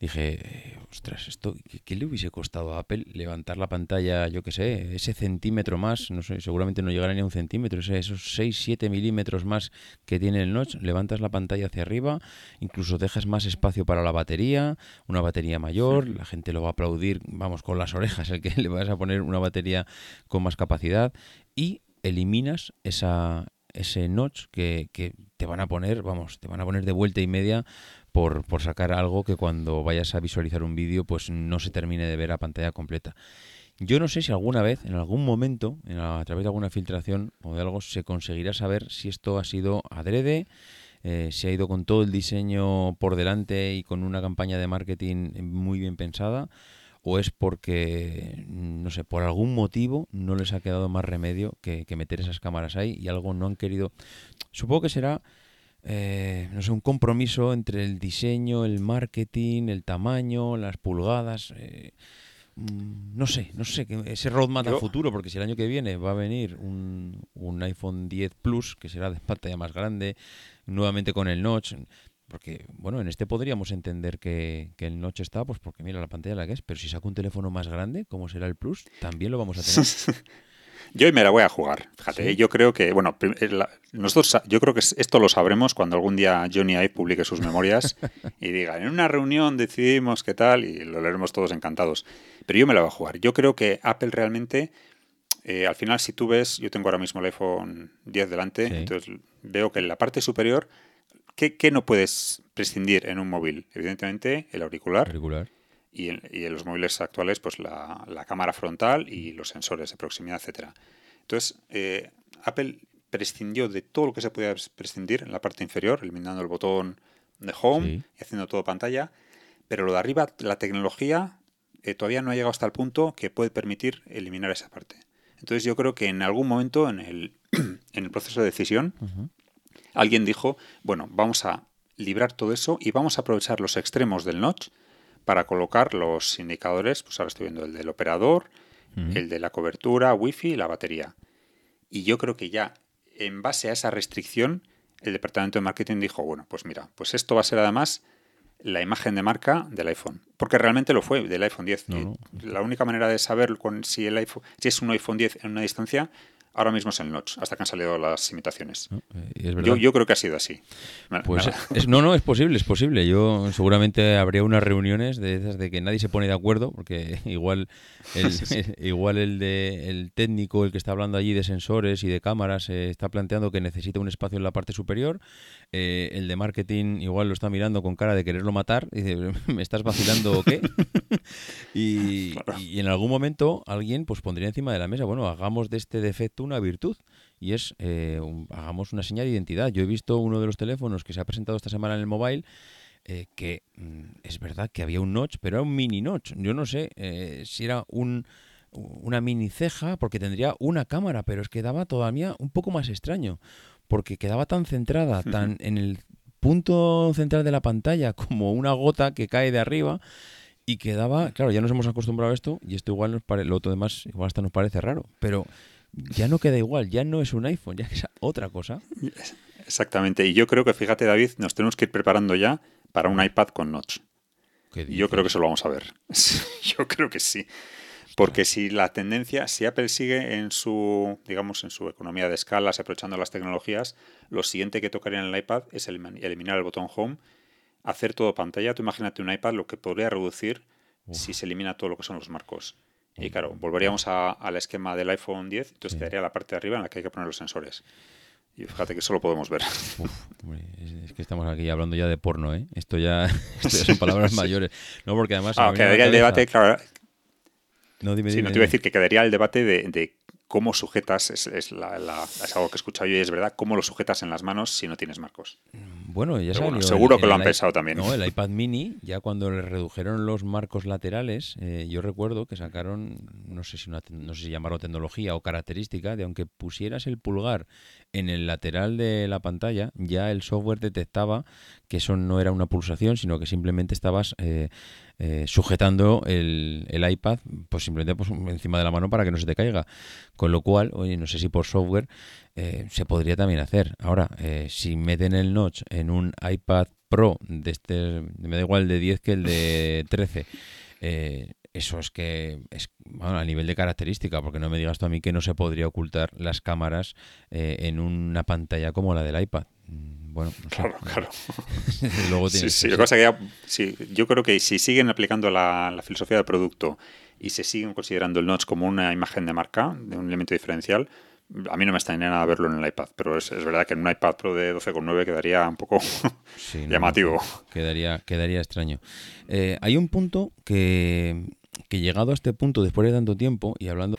dije, ostras, esto, ¿qué, le hubiese costado a Apple levantar la pantalla, yo qué sé, ese centímetro más? No sé, seguramente no llegará ni a un centímetro, esos 6, 7 milímetros más que tiene el notch, levantas la pantalla hacia arriba, incluso dejas más espacio para la batería, una batería mayor, la gente lo va a aplaudir, vamos, con las orejas, el que le vas a poner una batería con más capacidad y eliminas esa, ese notch que, que te van a poner, vamos, te van a poner de vuelta y media por, por sacar algo que cuando vayas a visualizar un vídeo pues no se termine de ver a pantalla completa. Yo no sé si alguna vez, en algún momento, a través de alguna filtración o de algo, se conseguirá saber si esto ha sido adrede, eh, si ha ido con todo el diseño por delante y con una campaña de marketing muy bien pensada, o es porque, no sé, por algún motivo no les ha quedado más remedio que, que meter esas cámaras ahí y algo no han querido. Supongo que será eh, no sé, un compromiso entre el diseño, el marketing, el tamaño, las pulgadas. Eh, mm, no sé, no sé, ese roadmap al futuro, porque si el año que viene va a venir un, un, iPhone 10 Plus, que será de pantalla más grande, nuevamente con el notch, porque, bueno, en este podríamos entender que, que, el notch está, pues porque mira la pantalla la que es, pero si saco un teléfono más grande, como será el Plus, también lo vamos a tener. Yo me la voy a jugar. Fíjate, yo creo que, bueno, eh, nosotros, yo creo que esto lo sabremos cuando algún día Johnny Ive publique sus memorias y diga, en una reunión decidimos qué tal y lo leeremos todos encantados. Pero yo me la voy a jugar. Yo creo que Apple realmente, eh, al final, si tú ves, yo tengo ahora mismo el iPhone 10 delante, entonces veo que en la parte superior, ¿qué, ¿qué, no puedes prescindir en un móvil? Evidentemente, el auricular. auricular y en, los móviles actuales pues la, cámara frontal y los sensores de proximidad, etcétera. Entonces, eh, Apple prescindió de todo lo que se podía prescindir en la parte inferior, eliminando el botón de home Sí. y haciendo todo pantalla. Pero lo de arriba, la tecnología eh, todavía no ha llegado hasta el punto que puede permitir eliminar esa parte. Entonces yo creo que en algún momento en el, en el proceso de decisión alguien dijo, bueno, vamos a librar todo eso y vamos a aprovechar los extremos del notch para colocar los indicadores, pues ahora estoy viendo el del operador, el de la cobertura, wifi y la batería. Y yo creo que ya en base a esa restricción, el departamento de marketing dijo, bueno, pues mira, pues esto va a ser además la imagen de marca del iPhone. Porque realmente lo fue, del iPhone 10. No, Y no. La única manera de saber con- si, el iPhone, si es un iPhone 10 en una distancia, ahora mismo es el notch, hasta que han salido las imitaciones. Eh, es. Yo, yo creo que ha sido así. Pues es- no, no, es posible, es posible. Yo seguramente habría unas reuniones de esas de que nadie se pone de acuerdo, porque igual el, igual el de el técnico, el que está hablando allí de sensores y de cámaras, eh, está planteando que necesita un espacio en la parte superior. Eh, el de marketing igual lo está mirando con cara de quererlo matar. Y dice, ¿me estás vacilando o qué? y, y en algún momento alguien pues pondría encima de la mesa, bueno, hagamos de este defecto una virtud y es eh, un- hagamos una señal de identidad. Yo he visto uno de los teléfonos que se ha presentado esta semana en el mobile eh, que mm, es verdad que había un notch, pero era un mini notch. Yo no sé eh, si era un una mini ceja porque tendría una cámara, pero es que daba todavía un poco más extraño porque quedaba tan centrada, tan en el punto central de la pantalla como una gota que cae de arriba y quedaba, claro, ya nos hemos acostumbrado a esto y esto igual nos pare, lo otro demás igual hasta nos parece raro, pero ya no queda igual, ya no es un iPhone, ya es otra cosa. Exactamente. Y yo creo que, fíjate, David, nos tenemos que ir preparando ya para un iPad con notch. ¿Qué Y yo creo que eso lo vamos a ver. yo creo que sí. Porque si la tendencia, si Apple sigue en su, digamos, en su economía de escalas, aprovechando las tecnologías, lo siguiente que tocaría en el iPad es elimin- eliminar el botón Home, hacer todo pantalla. Tú imagínate un iPad lo que podría reducir si se elimina todo lo que son los marcos. Y claro, volveríamos a- al esquema del iPhone 10, entonces Sí. quedaría la parte de arriba en la que hay que poner los sensores. Y fíjate que eso lo podemos ver. Uf, hombre, es, que estamos aquí hablando ya de porno, ¿eh? Esto ya, esto ya son palabras mayores. No, porque además... Ah, quedaría el debate, claro, No, dime, Sí, dime, no te iba a decir que quedaría el debate de, de cómo sujetas, es, es la- la- es algo que he escuchado yo y es verdad, cómo lo sujetas en las manos si no tienes marcos. Bueno, ya bueno, seguro el- que lo han pensado también. No, el iPad mini, ya cuando le redujeron los marcos laterales, eh, yo recuerdo que sacaron, no sé si una, no sé si llamarlo tecnología o característica, de aunque pusieras el pulgar en el lateral de la pantalla, ya el software detectaba que eso no era una pulsación, sino que simplemente estabas eh, eh, sujetando el, el iPad, pues simplemente pues, encima de la mano para que no se te caiga. Con lo cual, oye, no sé si por software eh, se podría también hacer. Ahora, eh, si meten el notch en un iPad Pro de este, me da igual el de 10 que el de 13, eh, eso es que es bueno, a nivel de característica, porque no me digas tú a mí que no se podría ocultar las cámaras eh, en una pantalla como la del iPad. Bueno, no sé. Claro, claro. Luego Sí, sí, lo que ya- sí, yo creo que si siguen aplicando la, la filosofía del producto y se siguen considerando el notch como una imagen de marca, de un elemento diferencial, a mí no me extrañaría nada verlo en el iPad, pero es, es verdad que en un iPad Pro de 12,9 quedaría un poco Sí, no, no, llamativo. Quedaría, quedaría extraño. Eh, hay un punto que, que llegado a este punto, después de tanto tiempo, y hablando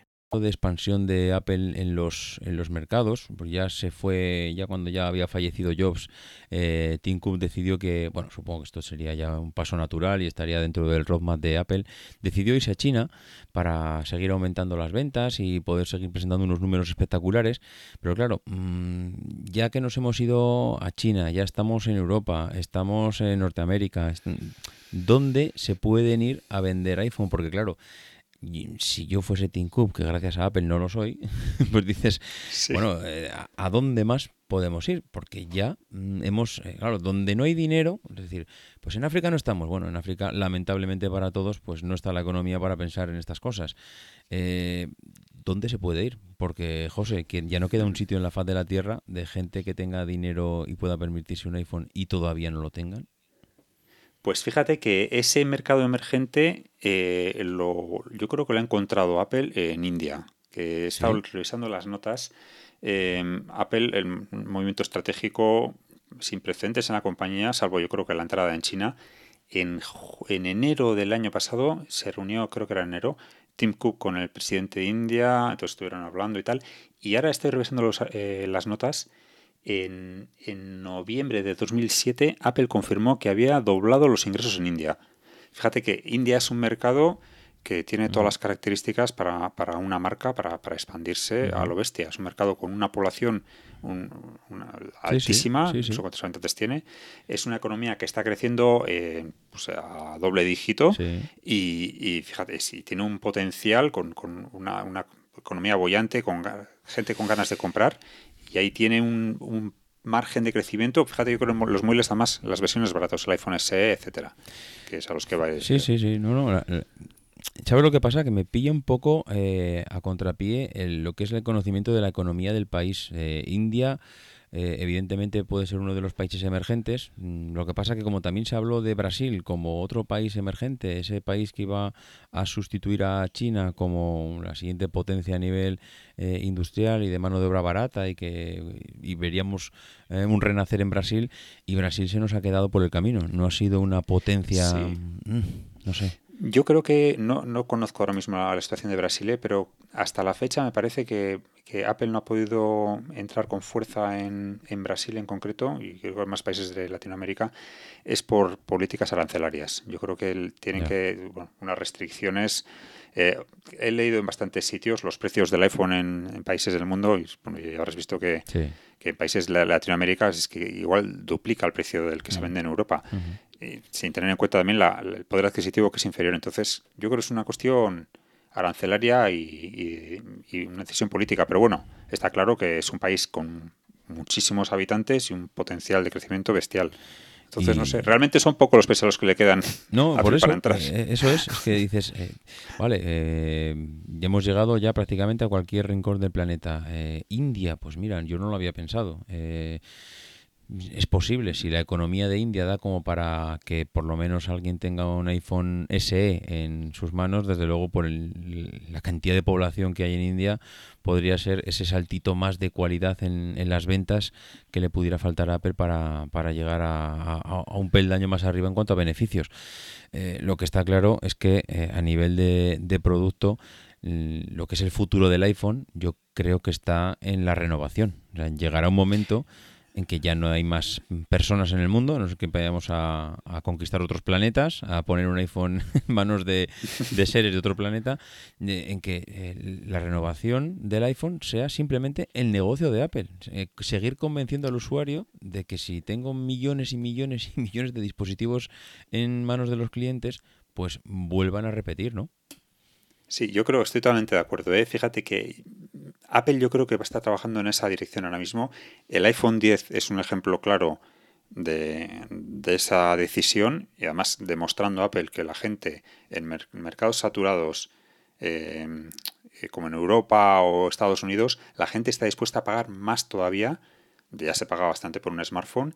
De expansión de Apple en los, en los mercados, pues ya se fue, ya cuando ya había fallecido Jobs, eh, Tim Cook decidió que, bueno, supongo que esto sería ya un paso natural y estaría dentro del roadmap de Apple, decidió irse a China para seguir aumentando las ventas y poder seguir presentando unos números espectaculares, pero claro, mm, ya que nos hemos ido a China, ya estamos en Europa, estamos en Norteamérica, ¿dónde se pueden ir a vender iPhone? Porque claro, si yo fuese Tim Cook, que gracias a Apple no lo soy, pues dices, bueno, eh, ¿a dónde más podemos ir? Porque ya mm, hemos, eh, claro, donde no hay dinero, es decir, pues en África no estamos. Bueno, en África, lamentablemente para todos, pues no está la economía para pensar en estas cosas. Eh, ¿Dónde se puede ir? Porque, José, que ya no queda un sitio en la faz de la Tierra de gente que tenga dinero y pueda permitirse un iPhone y todavía no lo tengan. Pues fíjate que ese mercado emergente eh, lo, yo creo que lo ha encontrado Apple en India, que he estado revisando las notas. Em, Apple, el movimiento estratégico sin precedentes en la compañía, salvo yo creo que la entrada en China, en, en enero del año pasado se reunió, creo que era enero, Tim Cook con el presidente de India, entonces estuvieron hablando y tal, y ahora estoy revisando eh, las notas en, noviembre de 2007 Apple confirmó que había doblado los ingresos en India. Fíjate que India es un mercado que tiene todas las características para, una marca, para, expandirse a lo bestia. Es un mercado con una población altísima, sí, cuántos habitantes tiene. Es una economía que está creciendo eh, pues, a doble dígito y, fíjate, si tiene un potencial con, una, una, economía bollante, con gente con ganas de comprar y ahí tiene un, margen de crecimiento. Fíjate, yo creo que los móviles, además, las versiones baratas, el iPhone SE, etcétera, que es a los que va. Sí, sí, sí. No, no, ¿Sabes lo que pasa? Que me pilla un poco eh, a contrapié lo que es el conocimiento de la economía del país. Eh, India eh, evidentemente puede ser uno de los países emergentes. Mm, lo que pasa que como también se habló de Brasil como otro país emergente, ese país que iba a sustituir a China como la siguiente potencia a nivel eh, industrial y de mano de obra barata y que y veríamos eh, un renacer en Brasil y Brasil se nos ha quedado por el camino. No ha sido una potencia, mm, no sé. Yo creo que no, no conozco ahora mismo la situación de Brasil, pero hasta la fecha me parece que, Apple no ha podido entrar con fuerza en, en, Brasil en concreto, y creo que en más países de Latinoamérica, es por políticas arancelarias. Yo creo que tienen que, bueno, unas restricciones. Eh, he leído en bastantes sitios los precios del iPhone en, países del mundo, y bueno, ya habrás visto que, que en países de Latinoamérica es que igual duplica el precio del que se vende en Europa sin tener en cuenta también el poder adquisitivo que es inferior. Entonces, yo creo que es una cuestión arancelaria y, una decisión política. Pero bueno, está claro que es un país con muchísimos habitantes y un potencial de crecimiento bestial. Entonces, no sé, realmente son pocos los pesos que le quedan no, por eso, para entrar. Eh, eso es, es que dices, eh, vale, eh, ya hemos llegado ya prácticamente a cualquier rincón del planeta. India, pues mira, yo no lo había pensado es posible, si la economía de India da como para que por lo menos alguien tenga un iPhone SE en sus manos, desde luego por la cantidad de población que hay en India, podría ser ese saltito más de cualidad en, las ventas que le pudiera faltar a Apple para, llegar a, un peldaño más arriba en cuanto a beneficios. Eh, lo que está claro es que eh, a nivel de, de producto, lo que es el futuro del iPhone, yo creo que está en la renovación. llegará un momento en que ya no hay más personas en el mundo, no sé que vayamos a, conquistar otros planetas, a poner un iPhone en manos de, seres de otro planeta, en que eh, la renovación del iPhone sea simplemente el negocio de Apple. Eh, seguir convenciendo al usuario de que si tengo millones y millones y millones de dispositivos en manos de los clientes, pues vuelvan a repetir, ¿no? Sí, yo creo, estoy totalmente de acuerdo. ¿eh? Fíjate que Apple yo creo que va a estar trabajando en esa dirección ahora mismo. El iPhone 10 es un ejemplo claro de, esa decisión y además demostrando Apple que la gente en mercados saturados em, eh, como en Europa o Estados Unidos, la gente está dispuesta a pagar más todavía. Ya se paga bastante por un smartphone.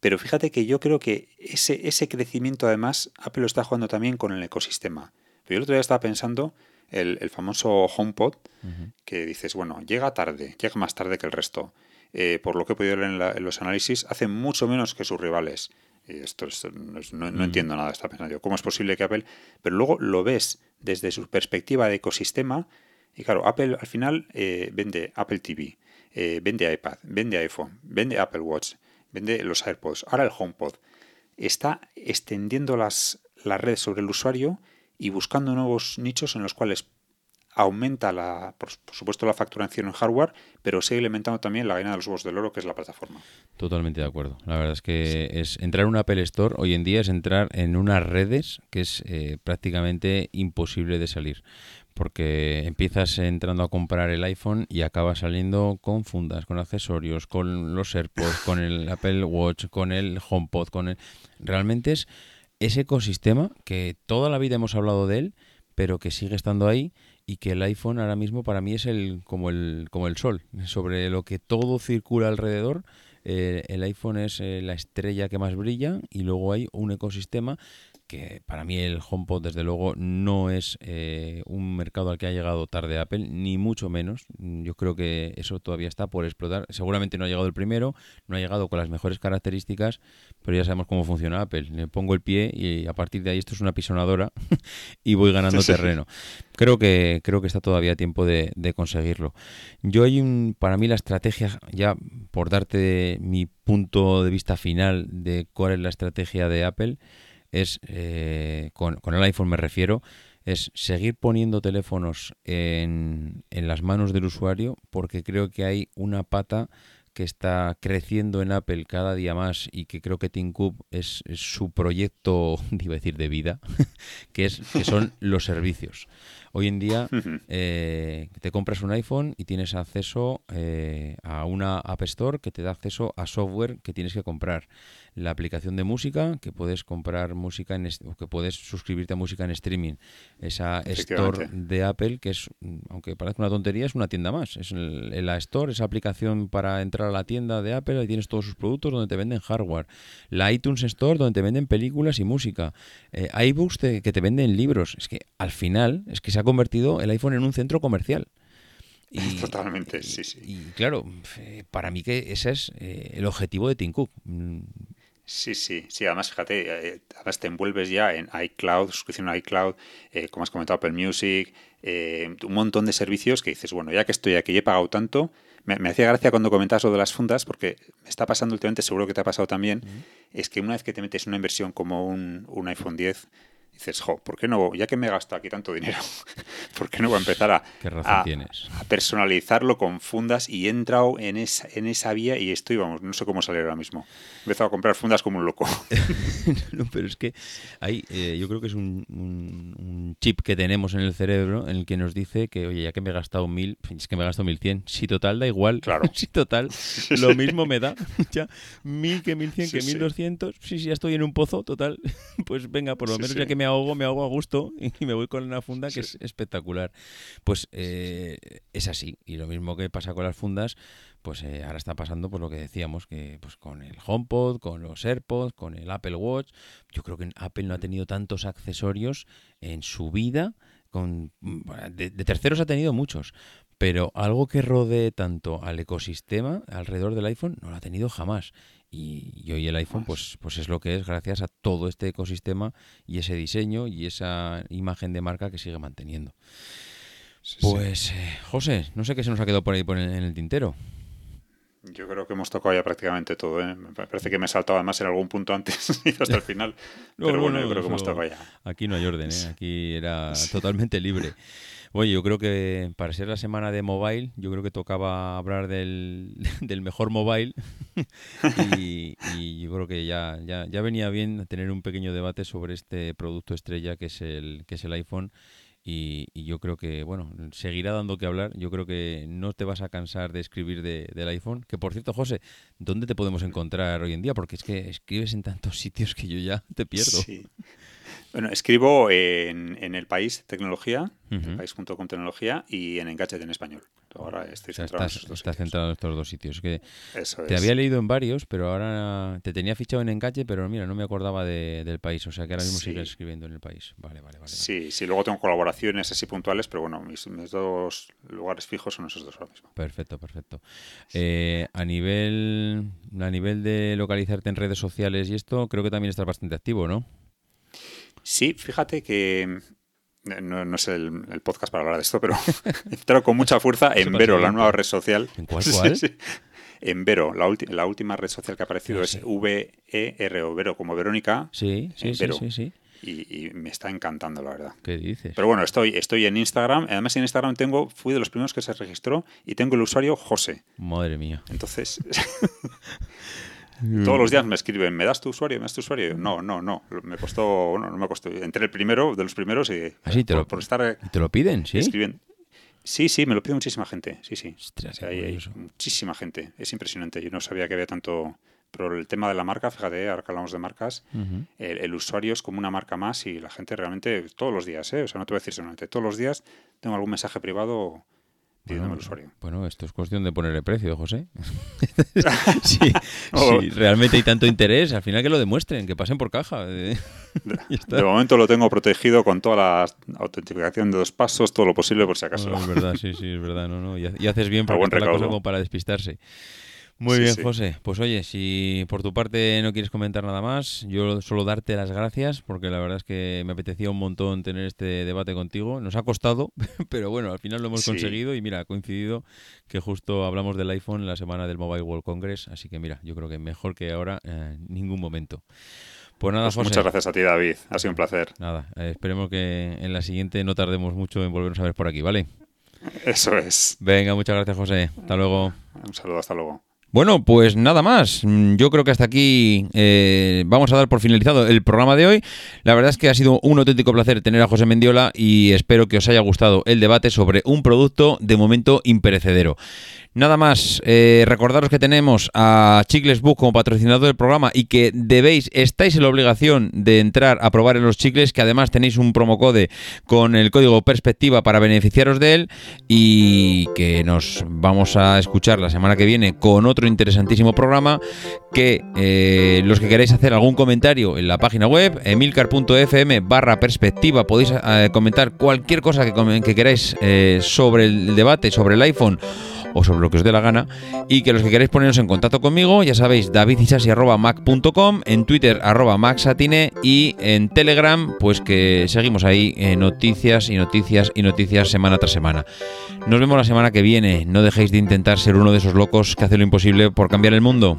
Pero fíjate que yo creo que ese, ese crecimiento además Apple lo está jugando también con el ecosistema yo el otro día estaba pensando el, famoso HomePod, que dices, bueno, llega tarde, llega más tarde que el resto. Eh, por lo que he podido leer en, los análisis, hace mucho menos que sus rivales. Y esto no, entiendo nada, está pensando ¿cómo es posible que Apple? Pero luego lo ves desde su perspectiva de ecosistema, y claro, Apple al final eh, vende Apple TV, eh, vende iPad, vende iPhone, vende Apple Watch, vende los AirPods, ahora el HomePod. Está extendiendo las, las redes sobre el usuario y buscando nuevos nichos en los cuales aumenta la, por, supuesto la facturación en hardware, pero sigue alimentando también la gana de los huevos del oro, que es la plataforma. Totalmente de acuerdo. La verdad es que es entrar en un Apple Store hoy en día es entrar en unas redes que es eh, prácticamente imposible de salir. Porque empiezas entrando a comprar el iPhone y acabas saliendo con fundas, con accesorios, con los AirPods, con el Apple Watch, con el HomePod, con el... Realmente es ese ecosistema que toda la vida hemos hablado de él, pero que sigue estando ahí y que el iPhone ahora mismo para mí es el como el como el sol sobre lo que todo circula alrededor. Eh, el iPhone es eh, la estrella que más brilla y luego hay un ecosistema que para mí el HomePod desde luego no es eh, un mercado al que ha llegado tarde Apple, ni mucho menos. Yo creo que eso todavía está por explotar. Seguramente no ha llegado el primero, no ha llegado con las mejores características, pero ya sabemos cómo funciona Apple. Le pongo el pie y a partir de ahí esto es una pisonadora y voy ganando terreno. Creo que, creo que está todavía a tiempo de, conseguirlo. Yo hay un, para mí la estrategia, ya por darte mi punto de vista final de cuál es la estrategia de Apple, es, eh, con, el iPhone me refiero, es seguir poniendo teléfonos en, en las manos del usuario porque creo que hay una pata que está creciendo en Apple cada día más y que creo que Tim Cook es, su proyecto, iba a decir, de vida, que, es, que son los servicios. Hoy en día eh, te compras un iPhone y tienes acceso eh, a una App Store que te da acceso a software que tienes que comprar. La aplicación de música, que puedes comprar música en o que puedes suscribirte a música en streaming. Esa Store de Apple, que es, aunque parezca una tontería, es una tienda más. Es la Store, esa aplicación para entrar a la tienda de Apple, ahí tienes todos sus productos donde te venden hardware. La iTunes Store, donde te venden películas y música. Eh, iBooks que te venden libros. Es que al final, es que se ha convertido el iPhone en un centro comercial. Y, Totalmente, sí, sí. Y claro, eh, para mí que ese es eh, el objetivo de Tim Cook. Mm. Sí, sí, sí. Además, fíjate, eh, además te envuelves ya en iCloud, suscripción a iCloud, como has comentado, Apple Music, un montón de servicios que dices, bueno, ya que estoy aquí y he pagado tanto, me, hacía gracia cuando comentas lo de las fundas, porque me está pasando últimamente, seguro que te ha pasado también, es que una vez que te metes una inversión como un, un iPhone 10, dices, jo, ¿por qué no, ya que me he gastado aquí tanto dinero, ¿por qué no voy a empezar a, personalizarlo con fundas y he entrado en esa, en esa vía y estoy, vamos, no sé cómo salir ahora mismo. He empezado a comprar fundas como un loco. no, pero es que hay, eh, yo creo que es un, chip que tenemos en el cerebro en el que nos dice que, oye, ya que me he gastado mil, es que me he gastado mil cien. Si total da igual, claro. si total lo mismo me da, ya mil que mil cien que mil doscientos, sí, sí, ya estoy en un pozo, total, pues venga, por lo menos ya que me ahogo, me ahogo a gusto y me voy con una funda que es espectacular. Pues eh, es así. Y lo mismo que pasa con las fundas, pues eh, ahora está pasando por lo que decíamos, que pues con el HomePod, con los AirPods, con el Apple Watch. Yo creo que Apple no ha tenido tantos accesorios en su vida. Con, de, de terceros ha tenido muchos, pero algo que rodee tanto al ecosistema alrededor del iPhone no lo ha tenido jamás. Y, hoy el iPhone pues, pues es lo que es gracias a todo este ecosistema y ese diseño y esa imagen de marca que sigue manteniendo. pues, eh, José, no sé qué se nos ha quedado por ahí en el tintero. Yo creo que hemos tocado ya prácticamente todo. ¿eh? Me parece que me he saltado además en algún punto antes y hasta el final. Pero bueno, yo creo que hemos tocado ya. Aquí no hay orden, ¿eh? aquí era totalmente libre. Oye, yo creo que para ser la semana de mobile, yo creo que tocaba hablar del, del mejor mobile y, y, yo creo que ya, ya, ya venía bien tener un pequeño debate sobre este producto estrella que es el, que es el iPhone y, yo creo que, bueno, seguirá dando que hablar. Yo creo que no te vas a cansar de escribir de, del iPhone. Que por cierto, José, ¿dónde te podemos encontrar hoy en día? Porque es que escribes en tantos sitios que yo ya te pierdo. Sí. Bueno, escribo en, en El País Tecnología, uh -huh. país.com Tecnología y en Engadget en español. Ahora estoy o sea, centrado estás, en estás centrado en estos dos sitios. Que Eso te es. había leído en varios, pero ahora te tenía fichado en Engadget, pero mira, no me acordaba de- del país. O sea que ahora mismo Sí. sigues escribiendo en el país. Vale, vale, vale. Sí, sí, luego tengo colaboraciones así puntuales, pero bueno, mis, mis dos lugares fijos son esos dos ahora mismo. Perfecto, perfecto. Eh, a nivel a nivel de localizarte en redes sociales y esto, creo que también estás bastante activo, ¿no? Sí, fíjate que eh, no, no es el, el podcast para hablar de esto, pero entrado con mucha fuerza en Vero, la nueva red social. ¿En cuál, Sí, cuál? sí. En Vero, la, última red social que ha aparecido No es. V-E-R-O, Vero, como Verónica, Sí, sí, En sí, Vero. sí, sí. y, y me está encantando, la verdad. ¿Qué dices? Pero bueno, estoy, estoy en Instagram. Además, en Instagram tengo, fui de los primeros que se registró y tengo el usuario José. Madre mía. Entonces, todos los días me escriben, ¿me das tu usuario? ¿Me das tu usuario? No, no, no. Me costó, no, no me costó. Entré el primero, de los primeros y ¿Ah, sí? ¿Te por, lo- por estar ¿Te lo piden? ¿Sí? escribiendo. Sí, sí, me lo pide muchísima gente. Sí, sí. Ostras, O sea, qué hay, muchísima gente. Es impresionante. Yo no sabía que había tanto. Pero el tema de la marca, fíjate, ahora que hablamos de marcas, el, el usuario es como una marca más y la gente realmente todos los días, ¿eh? o sea, no te voy a decir solamente, todos los días tengo algún mensaje privado usuario. Bueno, esto es cuestión de ponerle precio, José. Oh. sí, realmente hay tanto interés, al final que lo demuestren, que pasen por caja. De momento lo tengo protegido con toda la autentificación de dos pasos, todo lo posible por si acaso. Bueno, es verdad, sí, sí, es verdad. No, no, y, ha- y haces bien porque buen está la cosa como para despistarse. Muy Sí, bien, sí. José. Pues oye, si por tu parte no quieres comentar nada más, yo solo darte las gracias porque la verdad es que me apetecía un montón tener este debate contigo. Nos ha costado, pero bueno, al final lo hemos Sí. conseguido y mira, ha coincidido que justo hablamos del iPhone la semana del Mobile World Congress, así que mira, yo creo que mejor que ahora eh, ningún momento. Pues nada, Pues José. muchas gracias a ti, David. Ha sido un placer. Nada, eh, esperemos que en la siguiente no tardemos mucho en volvernos a ver por aquí, ¿vale? Eso es. Venga, muchas gracias, José. Hasta luego. Un saludo, hasta luego. Bueno, pues nada más. Mm, Yo creo que hasta aquí eh, vamos a dar por finalizado el programa de hoy. La verdad es que ha sido un auténtico placer tener a José Mendiola y espero que os haya gustado el debate sobre un producto de momento imperecedero. Nada más, eh, recordaros que tenemos a Chicles Book como patrocinador del programa y que debéis, estáis en la obligación de entrar a probar en los chicles, que además tenéis un promocode con el código perspectiva para beneficiaros de él y que nos vamos a escuchar la semana que viene con otro interesantísimo programa que eh, los que queráis hacer algún comentario en la página web emilcar.fm barra perspectiva podéis eh, comentar cualquier cosa que, queráis sobre el debate, sobre el iPhone o sobre lo que os dé la gana y que los que queráis poneros en contacto conmigo ya sabéis davidisasi.mac.com en twitter arroba maxatine y en telegram pues que seguimos ahí eh, noticias y noticias y noticias semana tras semana. Nos vemos la semana que viene. No dejéis de intentar ser uno de esos locos que hace lo imposible por cambiar el mundo